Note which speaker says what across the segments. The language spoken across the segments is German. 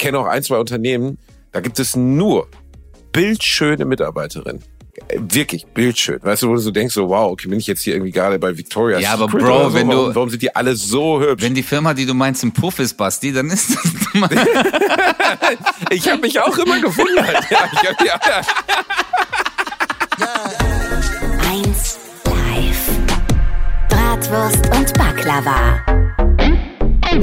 Speaker 1: Ich kenne auch ein, zwei Unternehmen, da gibt es nur bildschöne Mitarbeiterinnen. Äh, Wirklich, bildschön. Weißt du, wo du so denkst, so, wow, okay, bin ich jetzt hier irgendwie gerade bei Victoria's
Speaker 2: Ja, aber
Speaker 1: Secret
Speaker 2: Bro,
Speaker 1: so?
Speaker 2: wenn du-
Speaker 1: warum, warum sind die alle so hübsch?
Speaker 2: Wenn die Firma, die du meinst, ein Puff ist, Basti, dann ist das.
Speaker 1: ich habe mich auch immer gewundert. ja, ich hab, ja.
Speaker 3: 1 Live. Bratwurst und Baklava.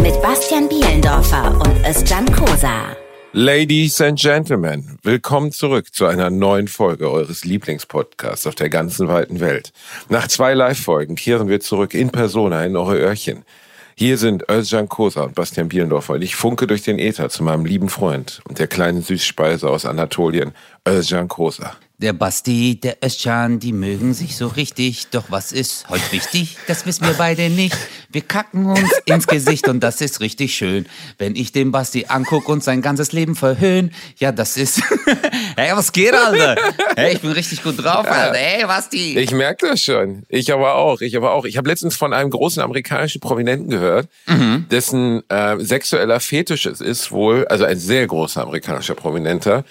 Speaker 3: Mit Bastian Bielendorfer und Özcan Kosa.
Speaker 1: Ladies and Gentlemen, willkommen zurück zu einer neuen Folge eures Lieblingspodcasts auf der ganzen weiten Welt. Nach zwei Live-Folgen kehren wir zurück in Persona in eure Öhrchen. Hier sind Özcan Kosa und Bastian Bielendorfer und ich funke durch den Äther zu meinem lieben Freund und der kleinen Süßspeise aus Anatolien, Özcan Kosa.
Speaker 2: Der Basti, der Özcan, die mögen sich so richtig. Doch was ist heute wichtig? Das wissen wir beide nicht. Wir kacken uns ins Gesicht und das ist richtig schön. Wenn ich den Basti anguck und sein ganzes Leben verhöhn, ja, das ist. hey, was geht, Alter? Hey, ich bin richtig gut drauf, Alter. Hey, Basti.
Speaker 1: Ich merke das schon. Ich aber auch. Ich aber auch. Ich habe letztens von einem großen amerikanischen Prominenten gehört, dessen äh, sexueller Fetisch es ist wohl, also ein sehr großer amerikanischer Prominenter,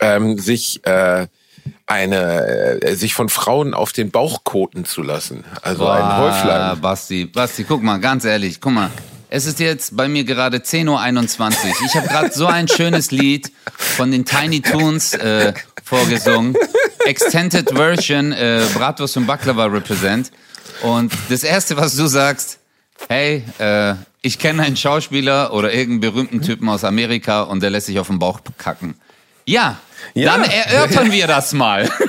Speaker 1: ähm, sich äh, eine äh, sich von Frauen auf den Bauch koten zu lassen. Also ein
Speaker 2: Boah,
Speaker 1: Häuflein.
Speaker 2: Basti, Basti, guck mal, ganz ehrlich, guck mal. Es ist jetzt bei mir gerade 10.21 Uhr. Ich habe gerade so ein schönes Lied von den Tiny Toons äh, vorgesungen. Extended Version, äh, Bratwurst und Baklava Represent. Und das Erste, was du sagst, hey, äh, ich kenne einen Schauspieler oder irgendeinen berühmten Typen aus Amerika und der lässt sich auf den Bauch kacken. Ja,
Speaker 1: Ja.
Speaker 2: dann erörtern wir das mal.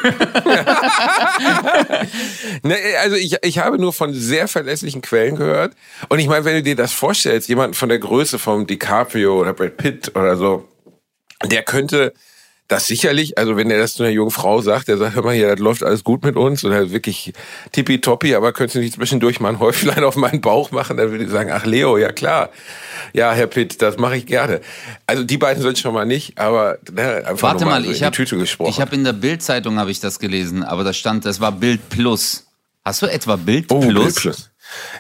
Speaker 1: Ne, also ich, ich habe nur von sehr verlässlichen Quellen gehört. Und ich meine, wenn du dir das vorstellst, jemanden von der Größe von DiCaprio oder Brad Pitt oder so, der könnte das sicherlich, also wenn er das zu einer jungen Frau sagt, der sagt, hör mal hier, das läuft alles gut mit uns und er ist wirklich tippitoppi, aber könntest du nicht zwischendurch mal ein Häuflein auf meinen Bauch machen, dann würde ich sagen, ach Leo, ja klar. Ja, Herr Pitt, das mache ich gerne. Also die beiden sind schon mal nicht, aber ne, einfach
Speaker 2: Warte
Speaker 1: nur
Speaker 2: mal,
Speaker 1: so in
Speaker 2: ich
Speaker 1: die
Speaker 2: habe
Speaker 1: Tüte gesprochen.
Speaker 2: ich habe in der Bildzeitung habe ich das gelesen, aber da stand, das war Bild Plus. Hast du etwa Bild
Speaker 1: Oh,
Speaker 2: Plus?
Speaker 1: Bild Plus.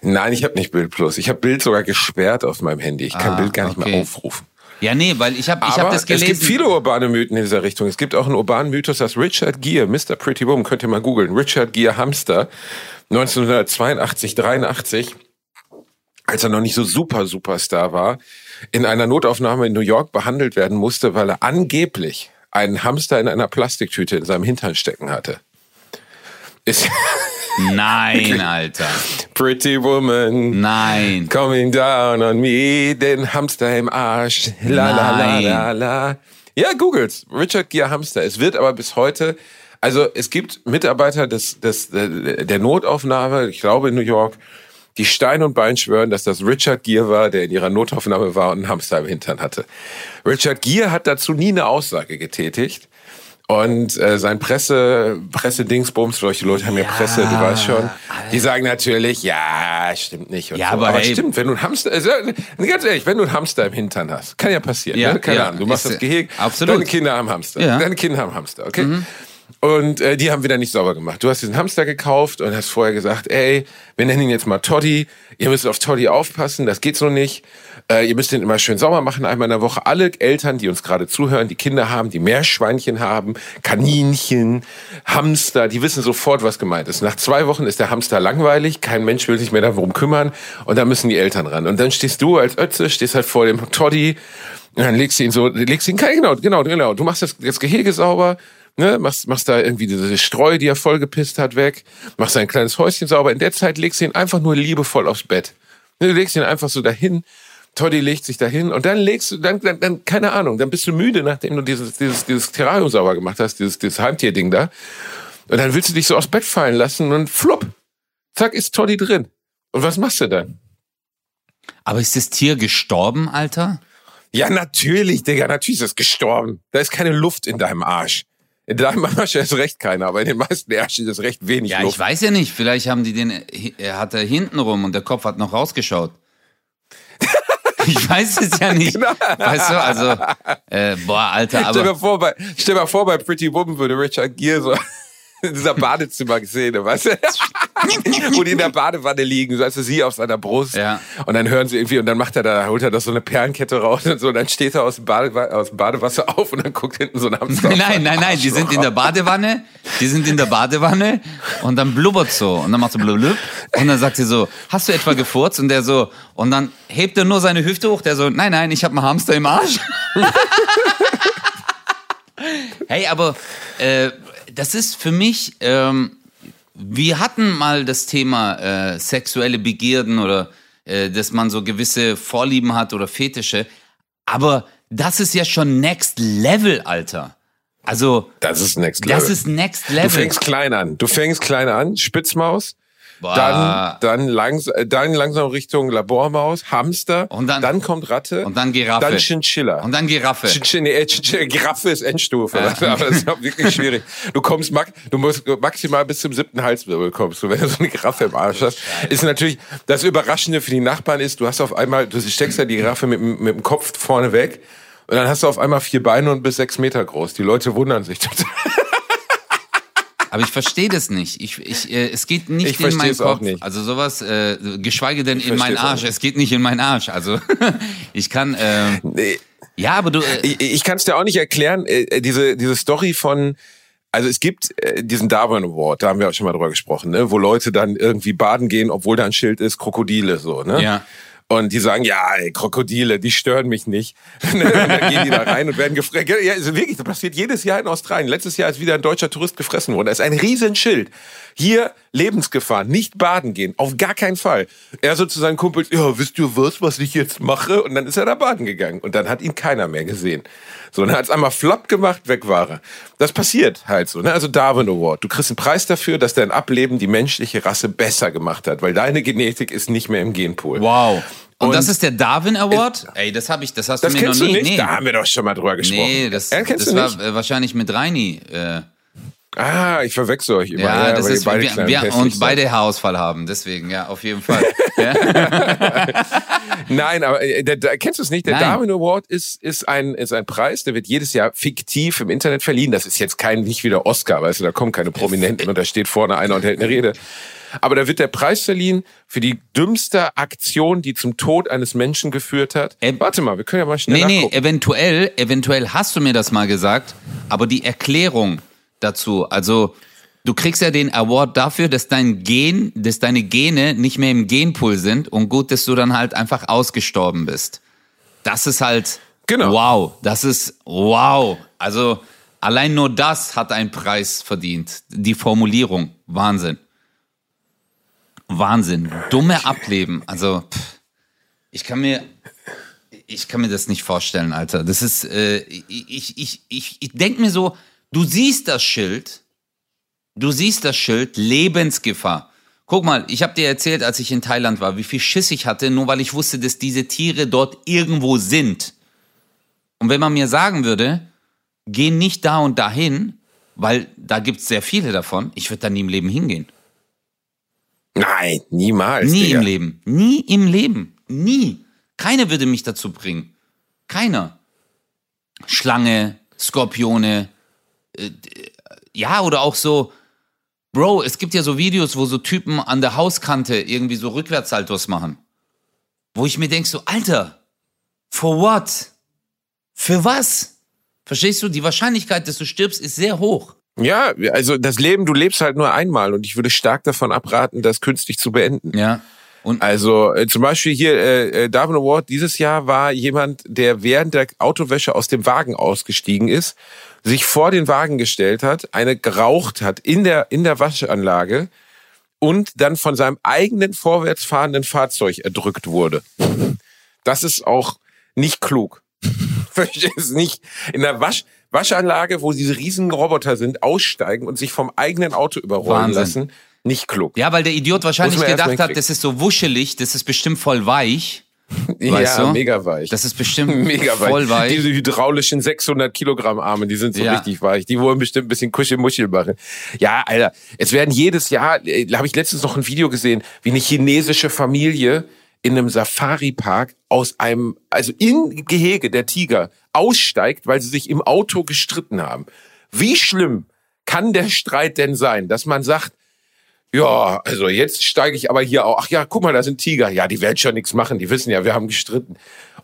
Speaker 1: Nein, ich habe nicht Bild Plus. Ich habe Bild sogar gesperrt auf meinem Handy. Ich kann
Speaker 2: Ah,
Speaker 1: Bild gar nicht
Speaker 2: okay.
Speaker 1: mehr aufrufen.
Speaker 2: Ja, nee, weil ich habe ich hab das gelesen.
Speaker 1: es gibt viele urbane Mythen in dieser Richtung. Es gibt auch einen urbanen Mythos, dass Richard Gere, Mr. Pretty Woman, könnt ihr mal googeln, Richard Gere Hamster, 1982, 83, als er noch nicht so super Superstar war, in einer Notaufnahme in New York behandelt werden musste, weil er angeblich einen Hamster in einer Plastiktüte in seinem Hintern stecken hatte. Ist
Speaker 2: Nein, Alter.
Speaker 1: Pretty Woman.
Speaker 2: Nein.
Speaker 1: Coming down on me, den Hamster im Arsch. La la la la la. Ja, googles. Richard Gere Hamster. Es wird aber bis heute, also es gibt Mitarbeiter des, des, der der Notaufnahme, ich glaube in New York, die Stein und Bein schwören, dass das Richard Gere war, der in ihrer Notaufnahme war und einen Hamster im Hintern hatte. Richard Gere hat dazu nie eine Aussage getätigt. Und äh, sein Presse, Pressedingsbums, solche Leute haben ja, Presse, du weißt schon, die sagen natürlich, ja, stimmt nicht.
Speaker 2: Ja,
Speaker 1: so.
Speaker 2: aber hey-
Speaker 1: stimmt, wenn du ein Hamster, also, ganz ehrlich, wenn du ein Hamster im Hintern hast, kann ja passieren.
Speaker 2: Ja,
Speaker 1: ne? Keine
Speaker 2: ja,
Speaker 1: Ahnung, du machst das Gehege,
Speaker 2: absolut.
Speaker 1: deine Kinder haben Hamster,
Speaker 2: Ja. Mhm.
Speaker 1: deine Kinder haben Hamster, okay? Und äh, die haben wieder nicht sauber gemacht. Du hast diesen Hamster gekauft und hast vorher gesagt, ey, wir nennen ihn jetzt mal Toddy. Ihr müsst auf Toddy aufpassen, das geht so nicht. Äh, ihr müsst ihn immer schön sauber machen, einmal in der Woche. Alle Eltern, die uns gerade zuhören, die Kinder haben, die Meerschweinchen haben, Kaninchen, Hamster, die wissen sofort, was gemeint ist. Nach zwei Wochen ist der Hamster langweilig, kein Mensch will sich mehr darum kümmern und da müssen die Eltern ran. Und dann stehst du als Ötze, stehst halt vor dem Toddy und dann legst du ihn so, legst ihn, genau, genau, genau. Du machst das, das Gehege sauber, ne, machst, machst da irgendwie diese Streu, die er vollgepisst hat, weg, machst ein kleines Häuschen sauber. In der Zeit legst du ihn einfach nur liebevoll aufs Bett. Ne, Du legst ihn einfach so dahin. Toddy legt sich dahin und dann legst du, dann, dann, dann, keine Ahnung, dann bist du müde, nachdem du dieses, dieses, dieses Terrarium sauber gemacht hast, dieses, dieses Heimtierding da. Und dann willst du dich so aufs Bett fallen lassen und flupp, zack, ist Toddy drin. Und was machst du dann?
Speaker 2: Aber ist das Tier gestorben, Alter?
Speaker 1: Ja, natürlich, Digga, natürlich ist es gestorben. Da ist keine Luft in deinem Arsch. In deinem Arsch ist recht keiner, aber in den meisten Ärschen ist recht wenig
Speaker 2: Ja,
Speaker 1: Luft.
Speaker 2: ich weiß ja nicht. Vielleicht haben die den, er hat er hinten rum und der Kopf hat noch rausgeschaut. Ich weiß es ja nicht.
Speaker 1: Genau.
Speaker 2: Weißt du, also, äh, boah, Alter,
Speaker 1: Stell
Speaker 2: aber
Speaker 1: mir vor, bei, stell mir vor, bei Pretty Woman würde Richard Gere so in dieser Badezimmer-Szene, weißt du? wo die in der Badewanne liegen, so also sie auf seiner Brust.
Speaker 2: Ja.
Speaker 1: Und dann hören sie irgendwie, und dann macht er da, holt er da so eine Perlenkette raus und so, und dann steht er aus dem, Bade, aus dem Badewasser auf und dann guckt hinten so ein Hamster. auf.
Speaker 2: Nein, nein, nein, die sind in der Badewanne, die sind in der Badewanne und dann blubbert so und dann macht so blub und dann sagt sie so, hast du etwa gefurzt? Und der so, und dann hebt er nur seine Hüfte hoch, der so, nein, nein, ich habe einen Hamster im Arsch. hey, aber äh, das ist für mich, ähm, wir hatten mal das Thema äh, sexuelle Begierden oder äh, dass man so gewisse Vorlieben hat oder Fetische, aber das ist ja schon Next Level, Alter. Also,
Speaker 1: Das ist Next Level.
Speaker 2: das ist Next
Speaker 1: du
Speaker 2: Level.
Speaker 1: fängst klein an. Du fängst klein an, Spitzmaus.
Speaker 2: Boah.
Speaker 1: Dann, dann, langs äh, dann langsam Richtung Labormaus, Hamster,
Speaker 2: Und dann-
Speaker 1: kommt Ratte,
Speaker 2: und dann Giraffe.
Speaker 1: dann Chinchilla.
Speaker 2: Und dann Giraffe.
Speaker 1: Chinchilla, nee, Chinchilla, Giraffe ist Endstufe, aber das ist wirklich schwierig. Du kommst, du musst maximal bis zum siebten Halswirbel kommst, du, wenn du so eine Giraffe im Arsch hast. Ist natürlich, das Überraschende für die Nachbarn ist, du hast auf einmal, du steckst ja die Giraffe mit, dem- mit dem Kopf vorne weg und dann hast du auf einmal vier Beine und bis sechs Meter groß. Die Leute wundern sich total.
Speaker 2: Aber ich verstehe das nicht. Ich, ich, äh, es geht nicht
Speaker 1: Ich
Speaker 2: in meinen Kopf.
Speaker 1: nicht.
Speaker 2: Also sowas, äh, geschweige denn in meinen Arsch. Es geht nicht in meinen Arsch. Also ich kann. Äh,
Speaker 1: Nee.
Speaker 2: ja, aber du. Äh,
Speaker 1: Ich, ich kann es dir auch nicht erklären, äh, diese, diese Story von, also es gibt äh, diesen Darwin Award, da haben wir auch schon mal drüber gesprochen, ne, wo Leute dann irgendwie baden gehen, obwohl da ein Schild ist, Krokodile so, ne?
Speaker 2: Ja.
Speaker 1: Und die sagen, ja, ey, Krokodile, die stören mich nicht. Und dann gehen die da rein und werden gefressen. Ja, also wirklich, das passiert jedes Jahr in Australien. Letztes Jahr ist wieder ein deutscher Tourist gefressen worden. Da ist ein Riesenschild. Hier Lebensgefahr, nicht baden gehen, auf gar keinen Fall. Er so zu seinen Kumpels, ja, wisst ihr was, was ich jetzt mache? Und dann ist er da baden gegangen. Und dann hat ihn keiner mehr gesehen. So, dann hat es einmal flop gemacht, weg war er. Das passiert halt so. Ne? Also Darwin Award. Du kriegst einen Preis dafür, dass dein Ableben die menschliche Rasse besser gemacht hat, weil deine Genetik ist nicht mehr im Genpool.
Speaker 2: wow. Und,
Speaker 1: Und-
Speaker 2: das ist der Darwin Award? Ey, das habe ich, das hast
Speaker 1: Das
Speaker 2: du mir noch
Speaker 1: kennst du
Speaker 2: nie.
Speaker 1: nicht?
Speaker 2: Nee.
Speaker 1: Da haben wir doch schon mal drüber gesprochen.
Speaker 2: Nee, das, das
Speaker 1: du
Speaker 2: war äh, wahrscheinlich mit Reini. Äh,
Speaker 1: Ah, ich verwechsel euch immer.
Speaker 2: ja, das
Speaker 1: weil ihr
Speaker 2: ist,
Speaker 1: beide
Speaker 2: wir, wir und beide Haarausfall haben. Deswegen, ja, auf jeden Fall. ja.
Speaker 1: Nein, aber äh, der, der, kennst du es nicht? Der
Speaker 2: Nein.
Speaker 1: Darwin Award ist, ist, ein, ist ein Preis, der wird jedes Jahr fiktiv im Internet verliehen. Das ist jetzt kein, nicht wie der Oscar, weißt du, da kommen keine Prominenten und da steht vorne einer und hält eine Rede. Aber da wird der Preis verliehen für die dümmste Aktion, die zum Tod eines Menschen geführt hat.
Speaker 2: Ähm,
Speaker 1: Warte mal, wir können ja mal schnell
Speaker 2: Nee, nee,
Speaker 1: nachgucken.
Speaker 2: eventuell, eventuell hast du mir das mal gesagt, aber die Erklärung dazu, also du kriegst ja den Award dafür, dass dein Gen, dass deine Gene nicht mehr im Genpool sind und gut, dass du dann halt einfach ausgestorben bist. Das ist halt
Speaker 1: Genau.
Speaker 2: wow, das ist wow. Also allein nur das hat einen Preis verdient. Die Formulierung, Wahnsinn. Wahnsinn, dumme Ableben. Also pff, ich kann mir ich kann mir das nicht vorstellen, Alter. Das ist, äh, ich, ich, ich, ich, ich denke mir so, du siehst das Schild, du siehst das Schild, Lebensgefahr. Guck mal, ich habe dir erzählt, als ich in Thailand war, wie viel Schiss ich hatte, nur weil ich wusste, dass diese Tiere dort irgendwo sind. Und wenn man mir sagen würde, geh nicht da und dahin, weil da gibt's sehr viele davon, ich würde da nie im Leben hingehen.
Speaker 1: Nein, niemals.
Speaker 2: Nie
Speaker 1: Digga.
Speaker 2: im Leben. Nie im Leben. Nie. Keiner würde mich dazu bringen. Keiner. Schlange, Skorpione, äh, ja, oder auch so, Bro, es gibt ja so Videos, wo so Typen an der Hauskante irgendwie so Rückwärtssaltos machen. Wo ich mir denk so, Alter, for what? Für was? Verstehst du? Die Wahrscheinlichkeit, dass du stirbst, ist sehr hoch.
Speaker 1: Ja, also das Leben, du lebst halt nur einmal und ich würde stark davon abraten, das künstlich zu beenden.
Speaker 2: Ja. Und
Speaker 1: Also äh, zum Beispiel hier äh, äh, Darwin Award dieses Jahr war jemand, der während der Autowäsche aus dem Wagen ausgestiegen ist, sich vor den Wagen gestellt hat, eine geraucht hat in der in der Waschanlage und dann von seinem eigenen vorwärts fahrenden Fahrzeug erdrückt wurde. Das ist auch nicht klug. Verstehst nicht? In der Wasch Waschanlage, wo diese riesigen Roboter sind, aussteigen und sich vom eigenen Auto überrollen
Speaker 2: Wahnsinn.
Speaker 1: lassen, nicht klug.
Speaker 2: Ja, weil der Idiot wahrscheinlich gedacht hat, das ist so wuschelig, das ist bestimmt voll weich. Weißt
Speaker 1: ja,
Speaker 2: du?
Speaker 1: mega weich.
Speaker 2: Das ist bestimmt
Speaker 1: Mega weich.
Speaker 2: voll weich.
Speaker 1: Diese hydraulischen 600 Kilogramm Arme, die sind so
Speaker 2: Ja.
Speaker 1: richtig weich. Die wollen bestimmt ein bisschen Kuschelmuschel machen. Ja, Alter, es werden jedes Jahr, äh, habe ich letztens noch ein Video gesehen, wie eine chinesische Familie in einem Safari-Park aus einem, also in Gehege der Tiger aussteigt, weil sie sich im Auto gestritten haben. Wie schlimm kann der Streit denn sein, dass man sagt, Ja, also jetzt steige ich aber hier auch. Ach ja, guck mal, da sind Tiger. Ja, die werden schon nichts machen. Die wissen ja, wir haben gestritten.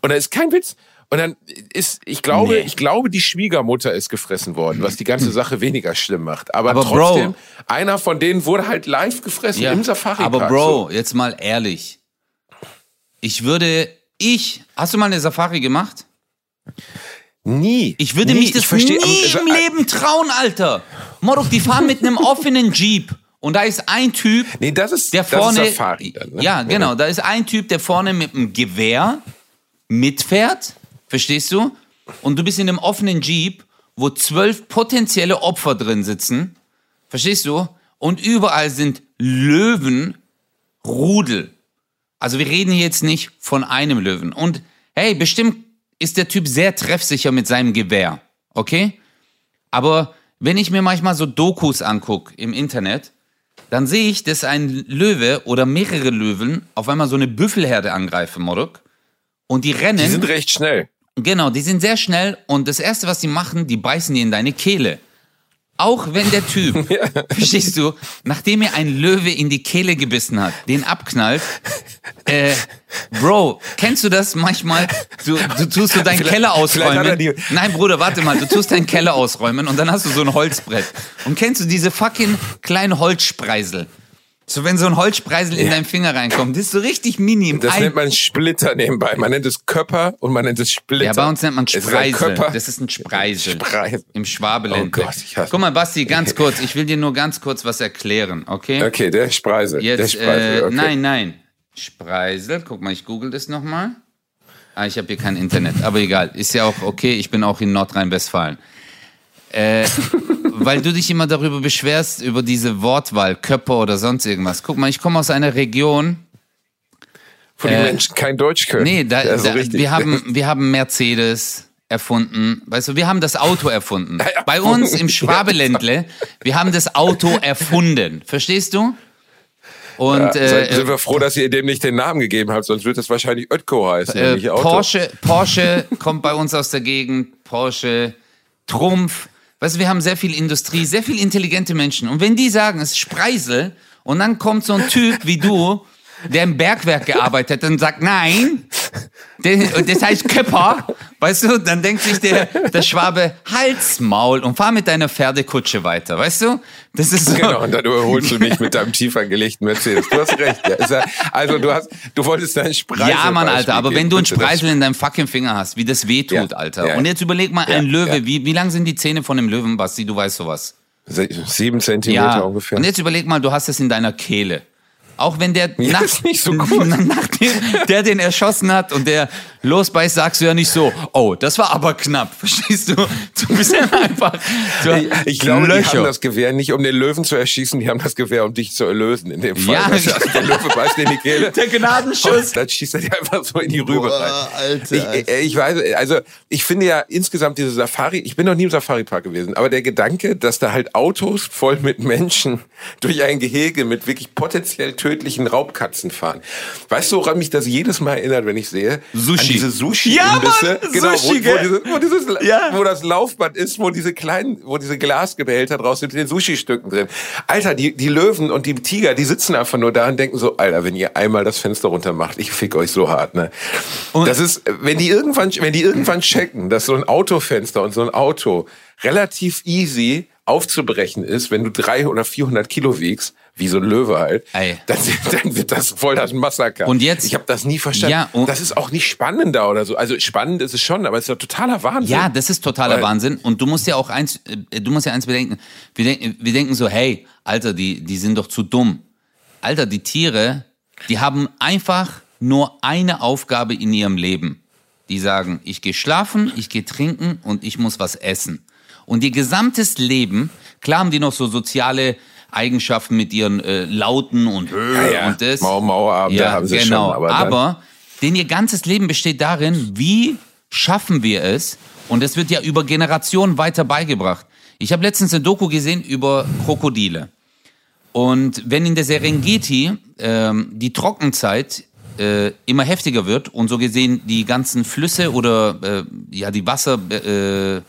Speaker 1: Und da ist kein Witz. Und dann ist, ich glaube,
Speaker 2: Nee.
Speaker 1: ich glaube, die Schwiegermutter ist gefressen worden, was die ganze Sache weniger schlimm macht. Aber,
Speaker 2: Aber
Speaker 1: trotzdem,
Speaker 2: Bro.
Speaker 1: einer von denen wurde halt live gefressen im Safari
Speaker 2: aber. Bro, jetzt mal ehrlich. Ich würde, ich, hast du mal eine Safari gemacht?
Speaker 1: Nie.
Speaker 2: Ich würde
Speaker 1: nie.
Speaker 2: mich das
Speaker 1: ich versteh,
Speaker 2: nie
Speaker 1: also,
Speaker 2: im Leben trauen, Alter. Morok, die fahren mit einem offenen Jeep. Und da ist ein Typ,
Speaker 1: Nee, das ist,
Speaker 2: der
Speaker 1: das
Speaker 2: vorne.
Speaker 1: ist Safari dann, ne?
Speaker 2: Ja, genau. Da ist ein Typ, der vorne mit einem Gewehr mitfährt. Verstehst du? Und du bist in einem offenen Jeep, wo zwölf potenzielle Opfer drin sitzen. Verstehst du? Und überall sind Löwen, Rudel. Also wir reden hier jetzt nicht von einem Löwen. Und hey, bestimmt ist der Typ sehr treffsicher mit seinem Gewehr. Okay? Aber wenn ich mir manchmal so Dokus angucke im Internet, dann sehe ich, dass ein Löwe oder mehrere Löwen auf einmal so eine Büffelherde angreifen, Morok. Und die rennen.
Speaker 1: Die sind recht schnell.
Speaker 2: Genau, die sind sehr schnell und das Erste, was die machen, die beißen dir in deine Kehle. Auch wenn der Typ, verstehst du, nachdem er ein Löwe in die Kehle gebissen hat, den abknallt, äh, Bro, kennst du das manchmal? Du, du tust so deinen
Speaker 1: Vielleicht-
Speaker 2: Keller
Speaker 1: er
Speaker 2: ausräumen. Nein, Bruder, warte mal, du tust deinen Keller ausräumen und dann hast du so ein Holzbrett. Und kennst du diese fucking kleinen Holzspreisel? So, wenn so ein Holzspreisel in deinen Finger reinkommt, das ist so richtig mini. im
Speaker 1: Das
Speaker 2: Ein-
Speaker 1: nennt man Splitter nebenbei. Man nennt es Köpper und man nennt es Splitter.
Speaker 2: Ja, bei uns nennt man
Speaker 1: ist
Speaker 2: Spreisel. Das ist ein Spreisel.
Speaker 1: Spreisel.
Speaker 2: Im Schwabeländle.
Speaker 1: Oh Gott, ich hasse-
Speaker 2: Guck mal, Basti, ganz kurz. Ich will dir nur ganz kurz was erklären, okay?
Speaker 1: Okay, der Spreisel. der
Speaker 2: Jetzt,
Speaker 1: Spreisel,
Speaker 2: äh,
Speaker 1: okay.
Speaker 2: nein, nein. Spreisel. Guck mal, ich google das nochmal. Ah, ich habe hier kein Internet, aber egal. Ist ja auch okay. Ich bin auch in Nordrhein-Westfalen. Äh, weil du dich immer darüber beschwerst, über diese Wortwahl, Köpper oder sonst irgendwas. Guck mal, ich komme aus einer Region,
Speaker 1: Wo die
Speaker 2: äh,
Speaker 1: Menschen kein Deutsch können.
Speaker 2: Nee, da,
Speaker 1: Ja, so
Speaker 2: da, wir, haben, wir haben Mercedes erfunden. Weißt du, wir haben das Auto erfunden. Bei uns im Schwabeländle, wir haben das Auto erfunden. Verstehst du? Und
Speaker 1: Ja,
Speaker 2: äh,
Speaker 1: sind wir froh, dass ihr dem nicht den Namen gegeben habt, sonst wird es wahrscheinlich Ötko heißen.
Speaker 2: äh. Porsche, Porsche kommt bei uns aus der Gegend. Porsche, Trumpf. Weißt du, wir haben sehr viel Industrie, sehr viel intelligente Menschen. Und wenn die sagen, es ist Spreisel, und dann kommt so ein Typ wie du, der im Bergwerk gearbeitet hat und sagt, nein, das heißt Köpper, weißt du, dann denkt sich der, der Schwabe, Hals, Maul und fahr mit deiner Pferdekutsche weiter, weißt du? Das ist so.
Speaker 1: Genau, und dann überholst du mich mit deinem tiefer gelegten Mercedes. Du hast recht. Ja. Also du hast, du wolltest deinen Spreisel.
Speaker 2: Ja, Mann, Alter, aber wenn du einen Spreisel in deinem fucking Finger hast, wie das wehtut,
Speaker 1: Ja,
Speaker 2: Alter.
Speaker 1: ja.
Speaker 2: Und jetzt überleg mal, ein Löwe, wie, wie lang sind die Zähne von dem Löwen, Basti? Du weißt sowas.
Speaker 1: Sieben Zentimeter ungefähr.
Speaker 2: und jetzt überleg mal, du hast es in deiner Kehle. Auch wenn der
Speaker 1: Ja,
Speaker 2: nach,
Speaker 1: nicht so gut.
Speaker 2: nachdem der den erschossen hat und der losbeißt, sagst du ja nicht so, oh, das war aber knapp, verstehst du? Du bist ja einfach,
Speaker 1: ich, glaube, die haben das Gewehr nicht, um den Löwen zu erschießen, die haben das Gewehr, um dich zu erlösen in dem Fall.
Speaker 2: Ja.
Speaker 1: Du, also der Löwe beißt in die Kehle.
Speaker 2: der Gnadenschuss.
Speaker 1: Und dann schießt er dir einfach so in die Rübe
Speaker 4: Boah,
Speaker 1: rein.
Speaker 4: Alter,
Speaker 1: Ich, ich weiß, also ich finde ja insgesamt diese Safari, ich bin noch nie im Safari-Park gewesen, aber der Gedanke, dass da halt Autos voll mit Menschen durch ein Gehege mit wirklich potenziell tödlichen Raubkatzen fahren. Weißt du, woran mich das jedes Mal erinnert, wenn ich sehe?
Speaker 2: Sushi.
Speaker 1: An diese Sushi-Imbisse.
Speaker 2: Ja, Mann,
Speaker 1: genau,
Speaker 2: Sushi,
Speaker 1: wo, wo,
Speaker 2: gell?
Speaker 1: diese, wo, dieses,
Speaker 2: Ja.
Speaker 1: wo das Laufband ist, wo diese kleinen, wo diese Glasgebehälter draus sind, mit den Sushi-Stücken drin. Alter, die, die Löwen und die Tiger, die sitzen einfach nur da und denken so, Alter, wenn ihr einmal das Fenster runter macht, ich fick euch so hart, ne?
Speaker 2: Und-
Speaker 1: das ist, wenn die irgendwann, wenn die irgendwann checken, dass so ein Autofenster und so ein Auto relativ easy aufzubrechen ist, wenn du 300 oder 400 Kilo wiegst, wie so ein Löwe halt, dann, dann wird das voll das Massaker.
Speaker 2: Und jetzt-
Speaker 1: Ich habe das nie verstanden.
Speaker 2: Ja, und-
Speaker 1: das ist auch nicht spannender oder so. Also spannend ist es schon, aber es ist ja totaler Wahnsinn.
Speaker 2: Ja, das ist totaler
Speaker 1: Weil-
Speaker 2: Wahnsinn. Und du musst ja auch eins, äh, du musst ja eins bedenken. Wir, denken, wir denken so, hey, Alter, die, die sind doch zu dumm. Alter, die Tiere, die haben einfach nur eine Aufgabe in ihrem Leben. Die sagen, ich gehe schlafen, ich gehe trinken und ich muss was essen. Und ihr gesamtes Leben, klar haben die noch so soziale Eigenschaften mit ihren äh, Lauten und, äh,
Speaker 1: Ja, ja.
Speaker 2: und das.
Speaker 1: Mau, Mau
Speaker 2: ja,
Speaker 1: haben sie
Speaker 2: genau.
Speaker 1: schon, aber
Speaker 2: aber, denn ihr ganzes Leben besteht darin, wie schaffen wir es? Und es wird ja über Generationen weiter beigebracht. Ich habe letztens eine Doku gesehen über Krokodile. Und wenn in der Serengeti ähm, die Trockenzeit äh, immer heftiger wird und so gesehen die ganzen Flüsse oder äh, ja die Wasser äh,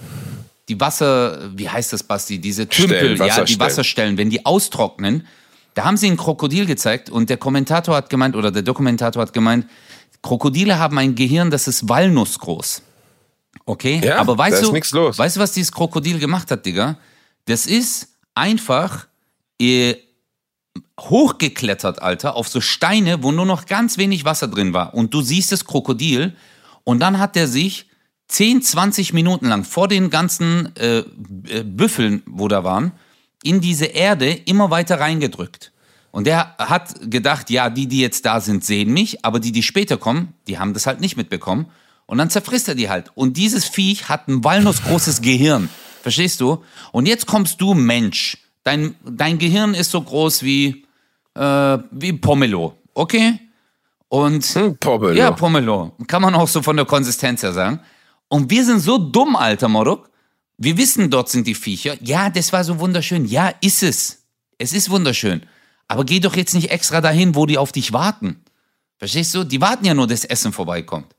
Speaker 2: die Wasser wie heißt das Basti diese Tümpel
Speaker 1: Stellen,
Speaker 2: ja die
Speaker 1: Wasserstellen.
Speaker 2: Wenn die austrocknen Da haben sie ein Krokodil gezeigt und der Kommentator hat gemeint, oder der Dokumentator hat gemeint, Krokodile haben ein Gehirn, das ist walnussgroß. Okay?
Speaker 1: Ja,
Speaker 2: Aber weißt du, weißt du, was dieses Krokodil gemacht hat, Digga? Das ist einfach äh, hochgeklettert, Alter, auf so Steine, wo nur noch ganz wenig Wasser drin war. Und du siehst das Krokodil und dann hat er sich 10, 20 Minuten lang vor den ganzen äh, äh, Büffeln, wo da waren, in diese Erde immer weiter reingedrückt. Und der hat gedacht, ja, die, die jetzt da sind, sehen mich, aber die, die später kommen, die haben das halt nicht mitbekommen. Und dann zerfrisst er die halt. Und dieses Viech hat ein walnussgroßes Gehirn. Verstehst du? Und jetzt kommst du, Mensch. Dein, dein Gehirn ist so groß wie, äh, wie Pomelo. Okay? Und
Speaker 1: Hm, Pomelo.
Speaker 2: ja, Pomelo. Kann man auch so von der Konsistenz her sagen. Und wir sind so dumm, alter Morok. Wir wissen, dort sind die Viecher. Ja, das war so wunderschön. Ja, ist es. Es ist wunderschön. Aber geh doch jetzt nicht extra dahin, wo die auf dich warten. Verstehst du? Die warten ja nur, dass Essen vorbeikommt.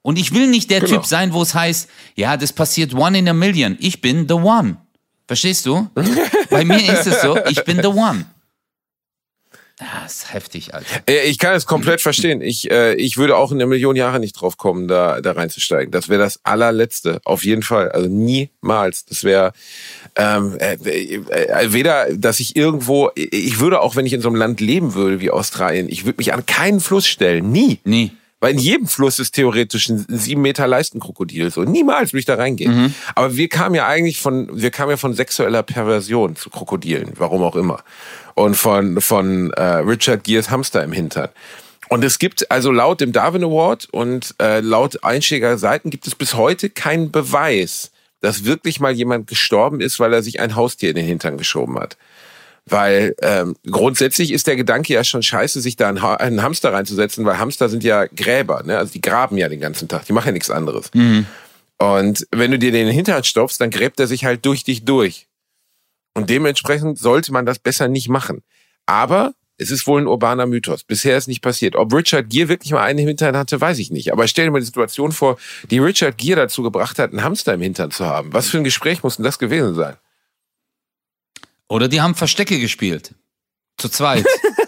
Speaker 2: Und ich will nicht der
Speaker 1: Genau.
Speaker 2: Typ sein, wo es heißt, ja, das passiert one in a million. Ich bin the one. Verstehst du? Bei mir ist es so, ich bin the one. Ja, ist heftig, Alter.
Speaker 1: Äh, Ich kann es komplett verstehen. Ich, äh, ich würde auch in einer Million Jahre nicht drauf kommen, da, da reinzusteigen. Das wäre das allerletzte, auf jeden Fall. Also niemals. Das wäre ähm, äh, äh, weder, dass ich irgendwo, ich würde auch, wenn ich in so einem Land leben würde wie Australien, ich würde mich an keinen Fluss stellen. Nie.
Speaker 2: Nie.
Speaker 1: Weil in jedem Fluss ist theoretisch ein sieben Meter Leistenkrokodil. So niemals würde ich da reingehen.
Speaker 2: Mhm.
Speaker 1: Aber wir kamen ja eigentlich von, wir kamen ja von sexueller Perversion zu Krokodilen, warum auch immer. Und von von äh, Richard Gears Hamster im Hintern. Und es gibt also laut dem Darwin Award und äh, laut einschlägiger Seiten gibt es bis heute keinen Beweis, dass wirklich mal jemand gestorben ist, weil er sich ein Haustier in den Hintern geschoben hat. Weil ähm, grundsätzlich ist der Gedanke ja schon scheiße, sich da einen, Ha- einen Hamster reinzusetzen, weil Hamster sind ja Gräber, ne? Also die graben ja den ganzen Tag, die machen ja nichts anderes. Und wenn du dir den Hintern stopfst, dann gräbt er sich halt durch dich durch. Und dementsprechend sollte man das besser nicht machen. Aber es ist wohl ein urbaner Mythos. Bisher ist nicht passiert. Ob Richard Gere wirklich mal einen im Hintern hatte, weiß ich nicht. Aber stell dir mal die Situation vor, die Richard Gere dazu gebracht hat, einen Hamster im Hintern zu haben. Was für ein Gespräch muss denn das gewesen sein?
Speaker 2: Oder die haben Verstecke gespielt. Zu zweit.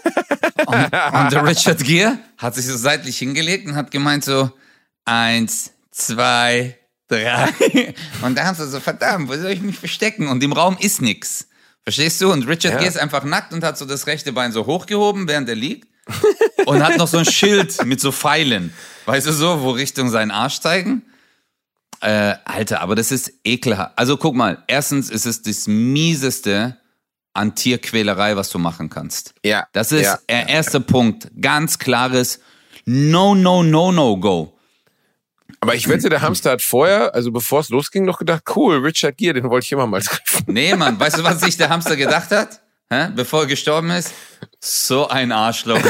Speaker 2: und, und der Richard Gere hat sich so seitlich hingelegt und hat gemeint so, eins, zwei, drei. Und da haben sie so, verdammt, wo soll ich mich verstecken? Und im Raum ist nix. Verstehst du? Und Richard
Speaker 1: Ja.
Speaker 2: Gere ist einfach nackt und hat so das rechte Bein so hochgehoben, während er liegt. und hat noch so ein Schild mit so Pfeilen. Weißt du so, wo Richtung seinen Arsch zeigen? Äh, Alter, aber das ist ekelhaft. Also guck mal, erstens ist es das mieseste an Tierquälerei, was du machen kannst.
Speaker 1: Ja.
Speaker 2: Das ist
Speaker 1: ja.
Speaker 2: der erste Punkt. Ganz klares No, no, no, no, go.
Speaker 1: Aber ich wette, der Hamster hat vorher, also bevor es losging, noch gedacht, cool, Richard Gere, den wollte ich immer mal treffen.
Speaker 2: Nee, Mann, weißt du, was sich der Hamster gedacht hat? Hä? Bevor er gestorben ist? So ein Arschloch.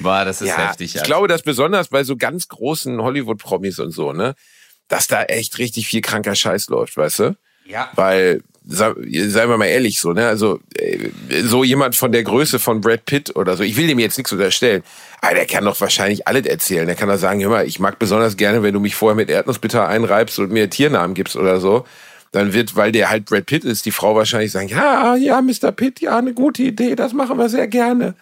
Speaker 2: Boah, das ist heftig,
Speaker 1: ich
Speaker 2: Alter.
Speaker 1: glaube, dass besonders bei so ganz großen Hollywood-Promis und so, ne, dass da echt richtig viel kranker Scheiß läuft, weißt du?
Speaker 2: Ja.
Speaker 1: Weil, seien wir mal ehrlich, so, ne, also, äh, so jemand von der Größe von Brad Pitt oder so, ich will dem jetzt nichts unterstellen, aber der kann doch wahrscheinlich alles erzählen. Der kann doch sagen, hör mal, ich mag besonders gerne, wenn du mich vorher mit Erdnussbitter einreibst und mir Tiernamen gibst oder so. Dann wird, weil der halt Brad Pitt ist, die Frau wahrscheinlich sagen, ja, ja, Mr. Pitt, ja, eine gute Idee, das machen wir sehr gerne.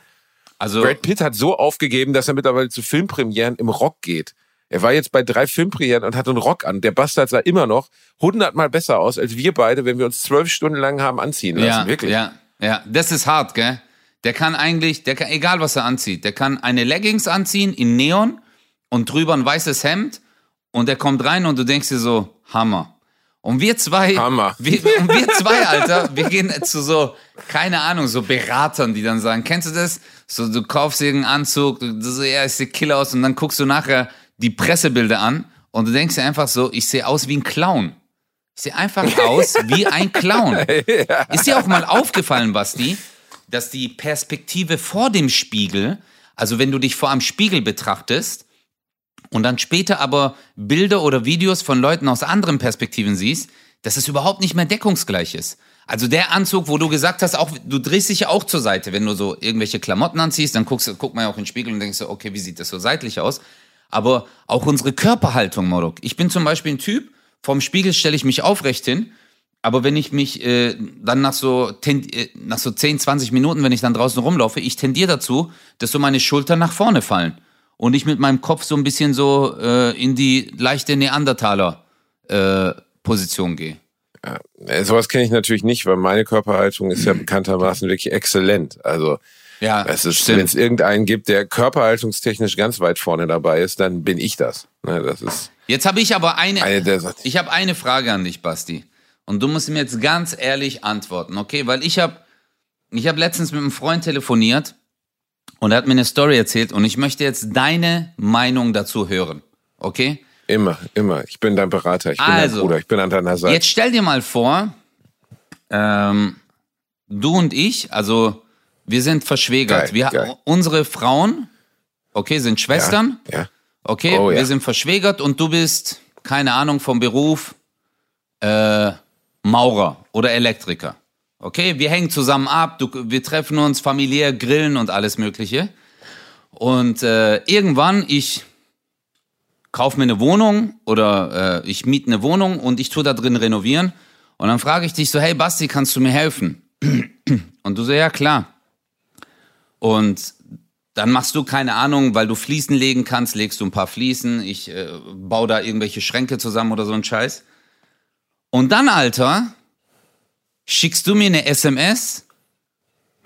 Speaker 2: Also,
Speaker 1: Brad Pitt hat so aufgegeben, dass er mittlerweile zu Filmpremieren im Rock geht. Er war jetzt bei drei Filmpremieren und hat einen Rock an. Der Bastard sah immer noch hundertmal besser aus als wir beide, wenn wir uns zwölf Stunden lang haben anziehen lassen.
Speaker 2: ja,
Speaker 1: Wirklich.
Speaker 2: ja, ja, das ist hart, gell? Der kann eigentlich, der kann, egal was er anzieht, der kann eine Leggings anziehen in Neon und drüber ein weißes Hemd und der kommt rein und du denkst dir so, Hammer. Und wir zwei,
Speaker 1: Hammer.
Speaker 2: Wir, und wir zwei, Alter, wir gehen zu so, keine Ahnung, so Beratern, die dann sagen, kennst du das? So, du kaufst irgendeinen Anzug, du, du so, ja, ich sehe Killer aus und dann guckst du nachher die Pressebilder an und du denkst dir einfach so, ich sehe aus wie ein Clown. Ich sehe einfach aus wie ein Clown. Ist dir auch mal aufgefallen, Basti, dass die Perspektive vor dem Spiegel, also wenn du dich vor einem Spiegel betrachtest und dann später aber Bilder oder Videos von Leuten aus anderen Perspektiven siehst, dass es überhaupt nicht mehr deckungsgleich ist. Also der Anzug, wo du gesagt hast, auch du drehst dich ja auch zur Seite, wenn du so irgendwelche Klamotten anziehst, dann guckst, du- guckt man ja auch in den Spiegel und denkst so, okay, wie sieht das so seitlich aus? Aber auch unsere Körperhaltung, Morok. Ich bin zum Beispiel ein Typ, vorm Spiegel stelle ich mich aufrecht hin, aber wenn ich mich äh, dann nach so, ten, äh, nach so 10, 20 Minuten, wenn ich dann draußen rumlaufe, ich tendiere dazu, dass so meine Schultern nach vorne fallen. Und ich mit meinem Kopf so ein bisschen so äh, in die leichte Neandertaler-Position äh, gehe.
Speaker 1: Ja, sowas kenne ich natürlich nicht, weil meine Körperhaltung ist ja bekanntermaßen wirklich exzellent. Also
Speaker 2: Ja,
Speaker 1: es ist, wenn es irgendeinen gibt, der körperhaltungstechnisch ganz weit vorne dabei ist, dann bin ich das. Ne, das ist
Speaker 2: Jetzt habe ich aber eine,
Speaker 1: eine
Speaker 2: ich habe eine Frage an dich, Basti. Und du musst mir jetzt ganz ehrlich antworten, okay? Weil ich habe ich hab letztens mit einem Freund telefoniert und er hat mir eine Story erzählt und ich möchte jetzt deine Meinung dazu hören, okay?
Speaker 1: Immer, immer. Ich bin dein Berater, ich bin
Speaker 2: Also,
Speaker 1: dein Bruder, ich bin an deiner Seite.
Speaker 2: Jetzt stell dir mal vor, ähm, du und ich, also wir sind verschwägert.
Speaker 1: Geil,
Speaker 2: wir,
Speaker 1: geil.
Speaker 2: Unsere Frauen, okay, sind Schwestern.
Speaker 1: Ja.
Speaker 2: Okay,
Speaker 1: Oh, ja.
Speaker 2: wir sind verschwägert und du bist, keine Ahnung, vom Beruf äh, Maurer oder Elektriker. Okay, wir hängen zusammen ab, du, wir treffen uns familiär, grillen und alles Mögliche. Und äh, irgendwann, ich kaufe mir eine Wohnung oder äh, ich miete eine Wohnung und ich tue da drin renovieren. Und dann frage ich dich so, hey Basti, kannst du mir helfen? Und du so, ja klar. Und dann machst du keine Ahnung, weil du Fliesen legen kannst, legst du ein paar Fliesen, ich äh, baue da irgendwelche Schränke zusammen oder so ein Scheiß. Und dann, Alter, schickst du mir eine SMS,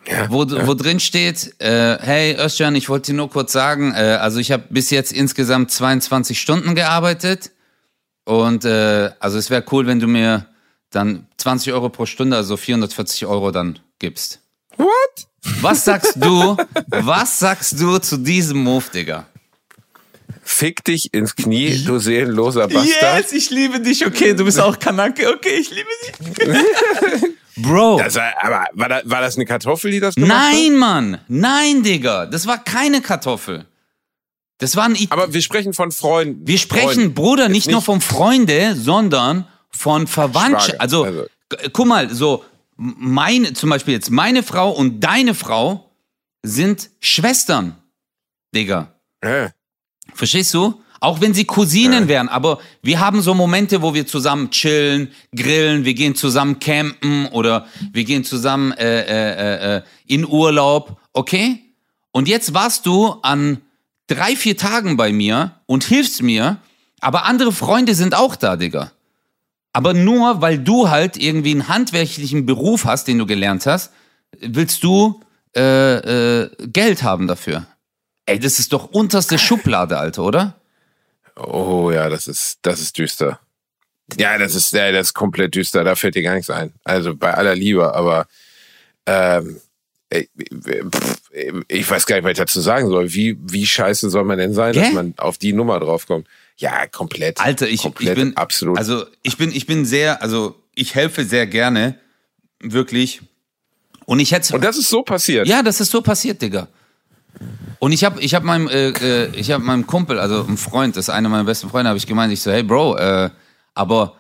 Speaker 1: Ja,
Speaker 2: wo,
Speaker 1: ja.
Speaker 2: wo drin steht, äh, hey Özcan, ich wollte dir nur kurz sagen, äh, also ich habe bis jetzt insgesamt 22 Stunden gearbeitet und äh, also es wäre cool, wenn du mir dann 20 Euro pro Stunde, also 440 Euro dann gibst.
Speaker 1: What?
Speaker 2: Was sagst du, was sagst du zu diesem Move, Digga?
Speaker 1: Fick dich ins Knie, du seelenloser Bastard.
Speaker 2: ich liebe dich, okay, du bist auch Kanake, okay, ich liebe dich. Bro,
Speaker 1: Das war, aber war, da, war das eine Kartoffel, die das gemacht hat?
Speaker 2: nein, Mann, nein, Digga, das war keine Kartoffel. Das war ein I
Speaker 1: Aber wir sprechen von Freunden.
Speaker 2: Wir sprechen,
Speaker 1: Freunden.
Speaker 2: Bruder,
Speaker 1: Jetzt
Speaker 2: nicht, nur von Freunde, sondern von Verwandten.
Speaker 1: Schwager,
Speaker 2: Also,
Speaker 1: also.
Speaker 2: guck mal, so, meine, zum Beispiel jetzt meine Frau und deine Frau sind Schwestern, Digga.
Speaker 1: Ja.
Speaker 2: Verstehst du? Auch wenn sie Cousinen wären, aber wir haben so Momente, wo wir zusammen chillen, grillen, wir gehen zusammen campen oder wir gehen zusammen äh, äh, äh, in Urlaub, okay? Und jetzt warst du an drei, vier Tagen bei mir und hilfst mir, aber andere Freunde sind auch da, Digga. Aber nur, weil du halt irgendwie einen handwerklichen Beruf hast, den du gelernt hast, willst du äh, äh, Geld haben dafür. Ey, das ist doch unterste Schublade, Alter, oder?
Speaker 1: Oh ja, das ist, das ist düster. Ja, das ist, ja, das ist komplett düster. Da fällt dir gar nichts ein. Also bei aller Liebe, aber ähm, ich weiß gar nicht, was ich dazu sagen soll. Wie, wie scheiße soll man denn sein,
Speaker 2: Gell?
Speaker 1: dass man auf die Nummer draufkommt? Ja, komplett.
Speaker 2: Alter, ich, ich
Speaker 1: komplett,
Speaker 2: bin
Speaker 1: absolut.
Speaker 2: Also ich bin, ich bin sehr, also ich helfe sehr gerne, wirklich. Und ich hätte,
Speaker 1: Und das ist so passiert.
Speaker 2: ja, das ist so passiert, Digga. Und ich habe, ich habe meinem, äh, äh, ich habe meinem Kumpel, also einem Freund, das ist einer meiner besten Freunde, habe ich gemeint, ich so, hey Bro, äh, aber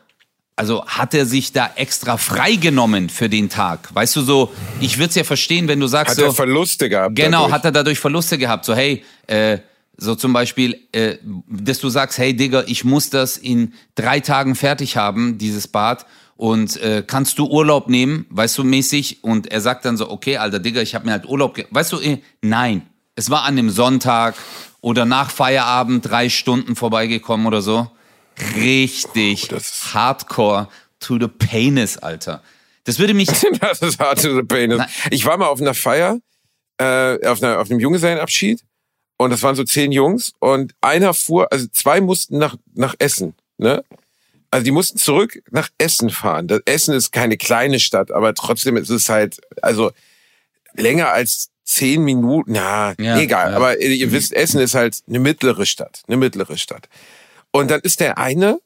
Speaker 2: also hat er sich da extra freigenommen für den Tag? Weißt du so, ich würde es ja verstehen, wenn du sagst
Speaker 1: Hat
Speaker 2: so,
Speaker 1: er Verluste gehabt.
Speaker 2: Genau,
Speaker 1: dadurch.
Speaker 2: hat er dadurch Verluste gehabt. So, hey, äh, so zum Beispiel, äh, dass du sagst, hey Digga, ich muss das in drei Tagen fertig haben, dieses Bad. Und äh, kannst du Urlaub nehmen, weißt du, mäßig? Und er sagt dann so, okay, alter Digga, ich habe mir halt Urlaub, ge weißt du, äh, nein. Es war an dem Sonntag oder nach Feierabend drei Stunden vorbeigekommen oder so. Richtig
Speaker 1: ist-
Speaker 2: hardcore to the penis, Alter. Das würde mich,
Speaker 1: das ist hard to the pain.
Speaker 2: Nein.
Speaker 1: Ich war mal auf einer Feier, äh, auf, einer, auf einem Junggesellenabschied und das waren so zehn Jungs und einer fuhr, also zwei mussten nach, nach Essen, ne? Also die mussten zurück nach Essen fahren. Das Essen ist keine kleine Stadt, aber trotzdem ist es halt, also länger als zehn Minuten, ja,
Speaker 2: Ja,
Speaker 1: egal.
Speaker 2: ja.
Speaker 1: Aber ihr, ihr wisst, Essen ist halt eine mittlere Stadt, eine mittlere Stadt. Und dann ist der eine,